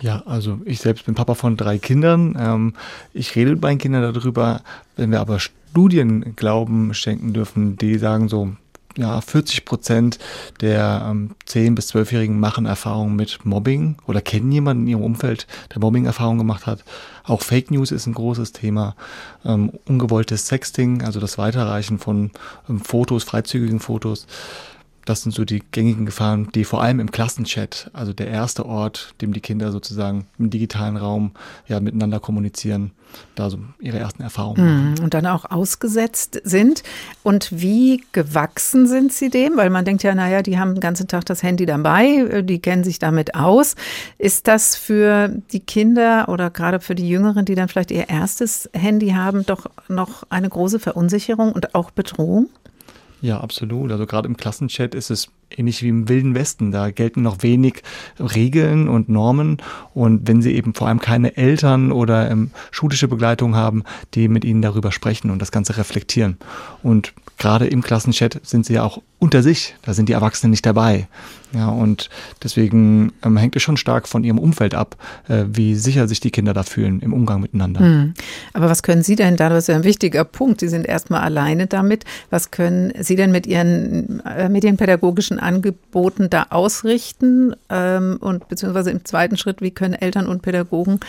[SPEAKER 27] Ja, also ich selbst bin Papa von drei Kindern. Ähm, ich rede mit meinen Kindern darüber. Wenn wir aber Studien Glauben schenken dürfen, die sagen so, ja, 40 Prozent der ähm, 10- bis 12-Jährigen machen Erfahrungen mit Mobbing oder kennen jemanden in ihrem Umfeld, der Mobbing-Erfahrungen gemacht hat. Auch Fake News ist ein großes Thema. Ähm, ungewolltes Sexting, also das Weiterreichen von ähm, Fotos, freizügigen Fotos. Das sind so die gängigen Gefahren, die vor allem im Klassenchat, also der erste Ort, dem die Kinder sozusagen im digitalen Raum ja miteinander kommunizieren, da so ihre ersten Erfahrungen
[SPEAKER 2] machen. Und dann auch ausgesetzt sind. Und wie gewachsen sind sie dem? Weil man denkt ja, naja, die haben den ganzen Tag das Handy dabei, die kennen sich damit aus. Ist das für die Kinder oder gerade für die Jüngeren, die dann vielleicht ihr erstes Handy haben, doch noch eine große Verunsicherung und auch Bedrohung?
[SPEAKER 27] Ja, absolut. Also gerade im Klassenchat ist es ähnlich wie im Wilden Westen. Da gelten noch wenig Regeln und Normen. Und wenn sie eben vor allem keine Eltern oder ähm, schulische Begleitung haben, die mit ihnen darüber sprechen und das Ganze reflektieren. Und gerade im Klassenchat sind sie ja auch unter sich. Da sind die Erwachsenen nicht dabei. Ja, und deswegen ähm, hängt es schon stark von ihrem Umfeld ab, äh, wie sicher sich die Kinder da fühlen im Umgang miteinander.
[SPEAKER 2] Hm. Aber was können Sie denn da, das ist ja ein wichtiger Punkt, Sie sind erstmal alleine damit. Was können Sie denn mit Ihren äh, medienpädagogischen Angeboten da ausrichten? Ähm, und beziehungsweise im zweiten Schritt, wie können Eltern und Pädagogen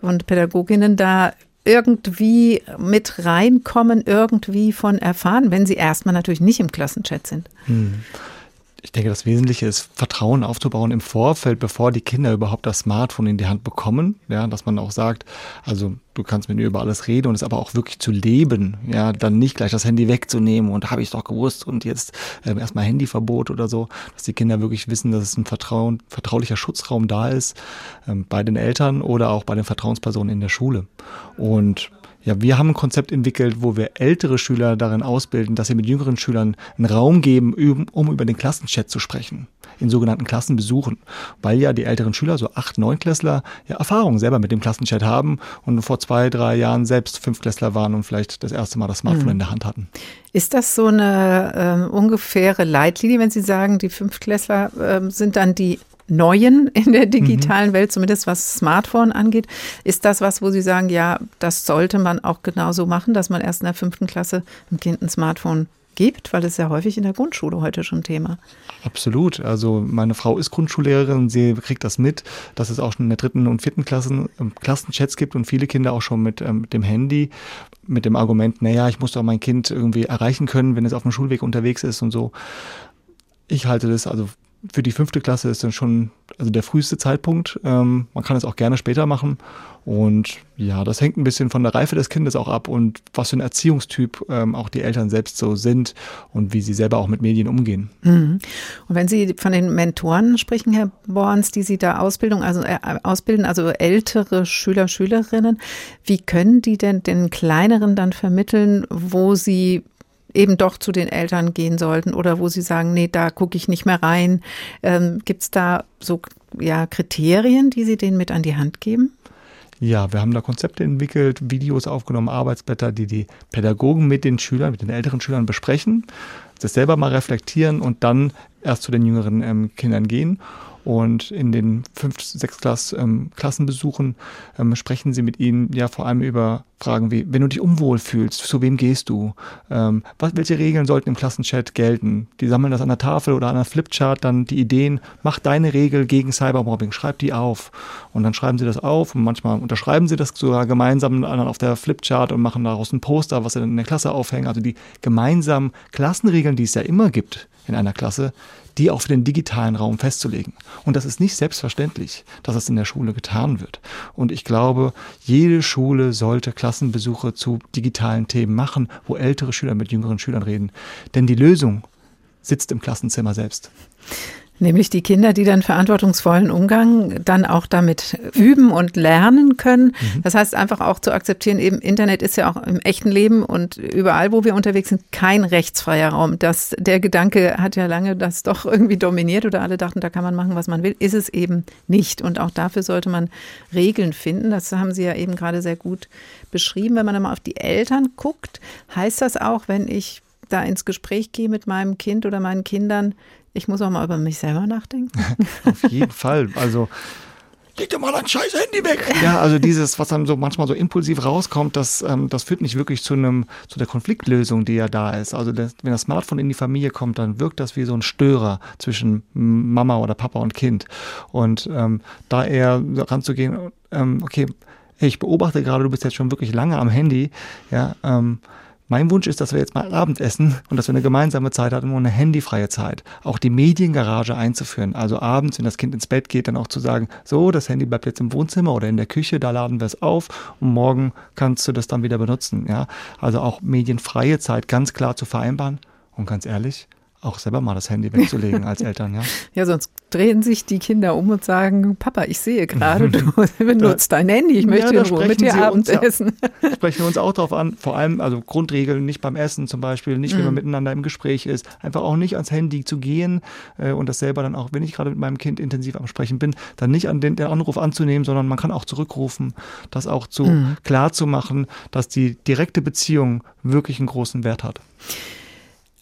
[SPEAKER 2] und Pädagoginnen da irgendwie mit reinkommen, irgendwie von erfahren, wenn sie erstmal natürlich nicht im Klassenchat sind?
[SPEAKER 27] Hm. Ich denke, das Wesentliche ist, Vertrauen aufzubauen im Vorfeld, bevor die Kinder überhaupt das Smartphone in die Hand bekommen. Ja, dass man auch sagt, also du kannst mit mir über alles reden und es aber auch wirklich zu leben, ja, dann nicht gleich das Handy wegzunehmen und habe ich doch gewusst und jetzt äh, erstmal Handyverbot oder so, dass die Kinder wirklich wissen, dass es ein Vertrauen, vertraulicher Schutzraum da ist, ähm, bei den Eltern oder auch bei den Vertrauenspersonen in der Schule. Und ja, wir haben ein Konzept entwickelt, wo wir ältere Schüler darin ausbilden, dass sie mit jüngeren Schülern einen Raum geben, um über den Klassenchat zu sprechen in sogenannten Klassenbesuchen, weil ja die älteren Schüler, so acht, neunklässler, ja Erfahrungen selber mit dem Klassenchat haben und vor zwei, drei Jahren selbst Fünfklässler waren und vielleicht das erste Mal das Smartphone mhm. in der Hand hatten.
[SPEAKER 2] Ist das so eine äh, ungefähre Leitlinie, wenn Sie sagen, die Fünftklässler äh, sind dann die Neuen in der digitalen mhm. Welt, zumindest was Smartphone angeht. Ist das was, wo Sie sagen, ja, das sollte man auch genauso machen, dass man erst in der fünften Klasse dem Kind ein Smartphone gibt, weil das ist ja häufig in der Grundschule heute schon Thema.
[SPEAKER 27] Absolut. Also meine Frau ist Grundschullehrerin, sie kriegt das mit, dass es auch schon in der dritten und vierten Klassen ähm, Klassenchats gibt und viele Kinder auch schon mit, ähm, mit dem Handy, mit dem Argument, naja, ich muss doch mein Kind irgendwie erreichen können, wenn es auf dem Schulweg unterwegs ist und so. Ich halte das also für die fünfte Klasse ist dann schon also der früheste Zeitpunkt. Ähm, man kann es auch gerne später machen. Und ja, das hängt ein bisschen von der Reife des Kindes auch ab und was für ein Erziehungstyp ähm, auch die Eltern selbst so sind und wie sie selber auch mit Medien umgehen.
[SPEAKER 2] Mhm. Und wenn Sie von den Mentoren sprechen, Herr Borns, die Sie da Ausbildung, also äh, ausbilden, also ältere Schüler, Schülerinnen, wie können die denn den kleineren dann vermitteln, wo sie eben doch zu den Eltern gehen sollten oder wo sie sagen, nee, da gucke ich nicht mehr rein. Ähm, Gibt es da so ja, Kriterien, die Sie denen mit an die Hand geben?
[SPEAKER 27] Ja, wir haben da Konzepte entwickelt, Videos aufgenommen, Arbeitsblätter, die die Pädagogen mit den Schülern, mit den älteren Schülern besprechen, das selber mal reflektieren und dann erst zu den jüngeren ähm, Kindern gehen. Und in den fünf, sechs Klass, ähm, Klassenbesuchen ähm, sprechen sie mit ihnen ja vor allem über Fragen wie, wenn du dich unwohl fühlst, zu wem gehst du? Ähm, was, welche Regeln sollten im Klassenchat gelten? Die sammeln das an der Tafel oder an der Flipchart, dann die Ideen, mach deine Regel gegen Cybermobbing, schreib die auf. Und dann schreiben sie das auf und manchmal unterschreiben sie das sogar gemeinsam auf der Flipchart und machen daraus ein Poster, was sie dann in der Klasse aufhängen. Also die gemeinsamen Klassenregeln, die es ja immer gibt in einer Klasse, die auch für den digitalen Raum festzulegen. Und das ist nicht selbstverständlich, dass es in der Schule getan wird. Und ich glaube, jede Schule sollte Klassenbesuche zu digitalen Themen machen, wo ältere Schüler mit jüngeren Schülern reden. Denn die Lösung sitzt im Klassenzimmer selbst.
[SPEAKER 2] Nämlich die Kinder, die dann verantwortungsvollen Umgang dann auch damit üben und lernen können. Mhm. Das heißt einfach auch zu akzeptieren, eben Internet ist ja auch im echten Leben und überall, wo wir unterwegs sind, kein rechtsfreier Raum. Das, der Gedanke hat ja lange das doch irgendwie dominiert oder alle dachten, da kann man machen, was man will. Ist es eben nicht. Und auch dafür sollte man Regeln finden. Das haben Sie ja eben gerade sehr gut beschrieben. Wenn man dann mal auf die Eltern guckt, heißt das auch, wenn ich da ins Gespräch gehe mit meinem Kind oder meinen Kindern, ich muss auch mal über mich selber nachdenken.
[SPEAKER 27] Auf jeden Fall. Also leg dir mal dein scheiß Handy weg. Ja, also dieses, was dann so manchmal so impulsiv rauskommt, das, ähm, das führt nicht wirklich zu einem, zu der Konfliktlösung, die ja da ist. Also das, wenn das Smartphone in die Familie kommt, dann wirkt das wie so ein Störer zwischen Mama oder Papa und Kind. Und ähm, da eher ranzugehen, ähm, okay, ich beobachte gerade, du bist jetzt schon wirklich lange am Handy, ja, ähm, mein Wunsch ist, dass wir jetzt mal Abend essen und dass wir eine gemeinsame Zeit hatten und eine handyfreie Zeit. Auch die Mediengarage einzuführen. Also abends, wenn das Kind ins Bett geht, dann auch zu sagen, so, das Handy bleibt jetzt im Wohnzimmer oder in der Küche, da laden wir es auf und morgen kannst du das dann wieder benutzen. Ja? Also auch medienfreie Zeit ganz klar zu vereinbaren. Und ganz ehrlich, auch selber mal das Handy wegzulegen als Eltern, ja.
[SPEAKER 2] Ja, sonst drehen sich die Kinder um und sagen, Papa, ich sehe gerade, du benutzt dein Handy, ich möchte ja, in Ruhe mit dir Abendessen.
[SPEAKER 27] Ja, sprechen wir uns auch darauf an, vor allem, also Grundregeln, nicht beim Essen zum Beispiel, nicht, wenn man mhm. miteinander im Gespräch ist, einfach auch nicht ans Handy zu gehen äh, und das selber dann auch, wenn ich gerade mit meinem Kind intensiv am Sprechen bin, dann nicht an den, den Anruf anzunehmen, sondern man kann auch zurückrufen, das auch zu mhm. klar zu machen, dass die direkte Beziehung wirklich einen großen Wert hat.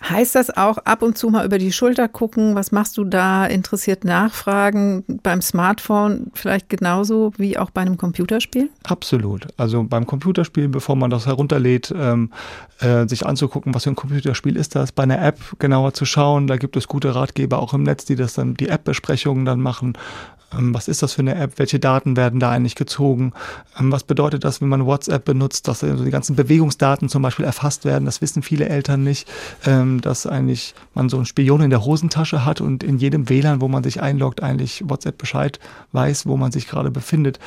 [SPEAKER 2] Heißt das auch ab und zu mal über die Schulter gucken? Was machst du da? Interessiert nachfragen beim Smartphone vielleicht genauso wie auch bei einem Computerspiel?
[SPEAKER 27] Absolut. Also beim Computerspiel, bevor man das herunterlädt, ähm, äh, sich anzugucken, was für ein Computerspiel ist das. Bei einer App genauer zu schauen. Da gibt es gute Ratgeber auch im Netz, die das dann die App-Besprechungen dann machen. Ähm, was ist das für eine App? Welche Daten werden da eigentlich gezogen? Ähm, was bedeutet das, wenn man WhatsApp benutzt, dass die ganzen Bewegungsdaten zum Beispiel erfasst werden? Das wissen viele Eltern nicht. Ähm, dass eigentlich man so einen Spion in der Hosentasche hat und in jedem WLAN, wo man sich einloggt, eigentlich WhatsApp Bescheid weiß, wo man sich gerade befindet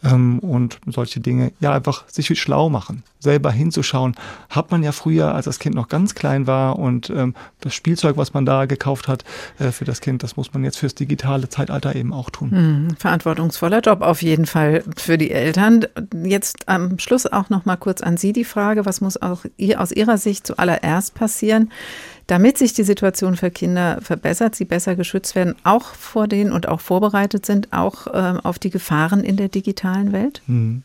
[SPEAKER 27] und solche Dinge. Ja, einfach sich schlau machen, selber hinzuschauen. Hat man ja früher, als das Kind noch ganz klein war und das Spielzeug, was man da gekauft hat äh, für das Kind, das muss man jetzt fürs digitale Zeitalter eben auch tun.
[SPEAKER 2] Hm, verantwortungsvoller Job auf jeden Fall für die Eltern. Jetzt am Schluss auch noch mal kurz an Sie die Frage, was muss auch aus Ihrer Sicht zuallererst passieren, damit sich die Situation für Kinder verbessert, sie besser geschützt werden, auch vor denen und auch vorbereitet sind, auch äh, auf die Gefahren in der digitalen Welt?
[SPEAKER 27] Hm.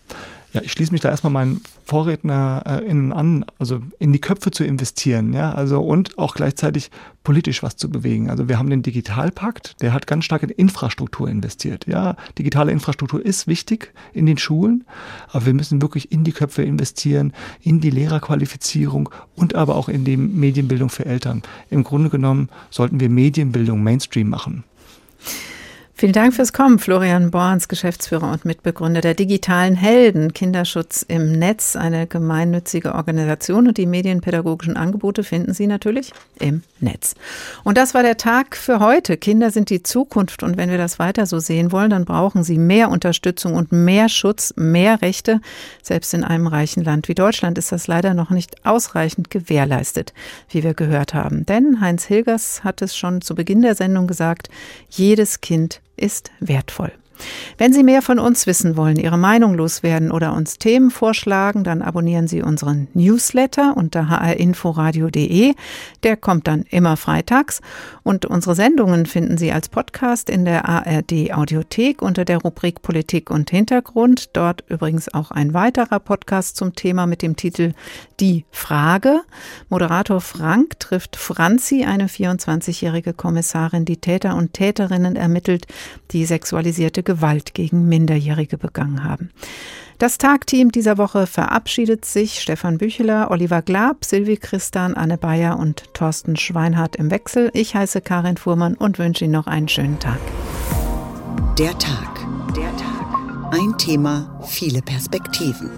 [SPEAKER 27] Ja, ich schließe mich da erstmal meinen VorrednerInnen an, also in die Köpfe zu investieren, ja, also und auch gleichzeitig politisch was zu bewegen. Also wir haben den Digitalpakt, der hat ganz stark in Infrastruktur investiert. Ja, digitale Infrastruktur ist wichtig in den Schulen, aber wir müssen wirklich in die Köpfe investieren, in die Lehrerqualifizierung und aber auch in die Medienbildung für Eltern. Im Grunde genommen sollten wir Medienbildung Mainstream machen.
[SPEAKER 2] Vielen Dank fürs Kommen, Florian Borns, Geschäftsführer und Mitbegründer der digitalen Helden Kinderschutz im Netz, eine gemeinnützige Organisation und die medienpädagogischen Angebote finden Sie natürlich im Netz. Und das war der Tag für heute. Kinder sind die Zukunft und wenn wir das weiter so sehen wollen, dann brauchen sie mehr Unterstützung und mehr Schutz, mehr Rechte. Selbst in einem reichen Land wie Deutschland ist das leider noch nicht ausreichend gewährleistet, wie wir gehört haben. Denn Heinz Hilgers hat es schon zu Beginn der Sendung gesagt, jedes Kind ist wertvoll. Wenn Sie mehr von uns wissen wollen, Ihre Meinung loswerden oder uns Themen vorschlagen, dann abonnieren Sie unseren Newsletter unter hrinforadio.de. Der kommt dann immer freitags. Und unsere Sendungen finden Sie als Podcast in der ARD Audiothek unter der Rubrik Politik und Hintergrund. Dort übrigens auch ein weiterer Podcast zum Thema mit dem Titel Die Frage. Moderator Frank trifft Franzi, eine 24-jährige Kommissarin, die Täter und Täterinnen ermittelt, die sexualisierte Gewalt gegen Minderjährige begangen haben. Das Tagteam dieser Woche verabschiedet sich. Stefan Bücheler, Oliver Glab, Silvi Christan, Anne Bayer und Thorsten Schweinhardt im Wechsel. Ich heiße Karin Fuhrmann und wünsche Ihnen noch einen schönen Tag.
[SPEAKER 28] Der Tag. Der Tag. Ein Thema, viele Perspektiven.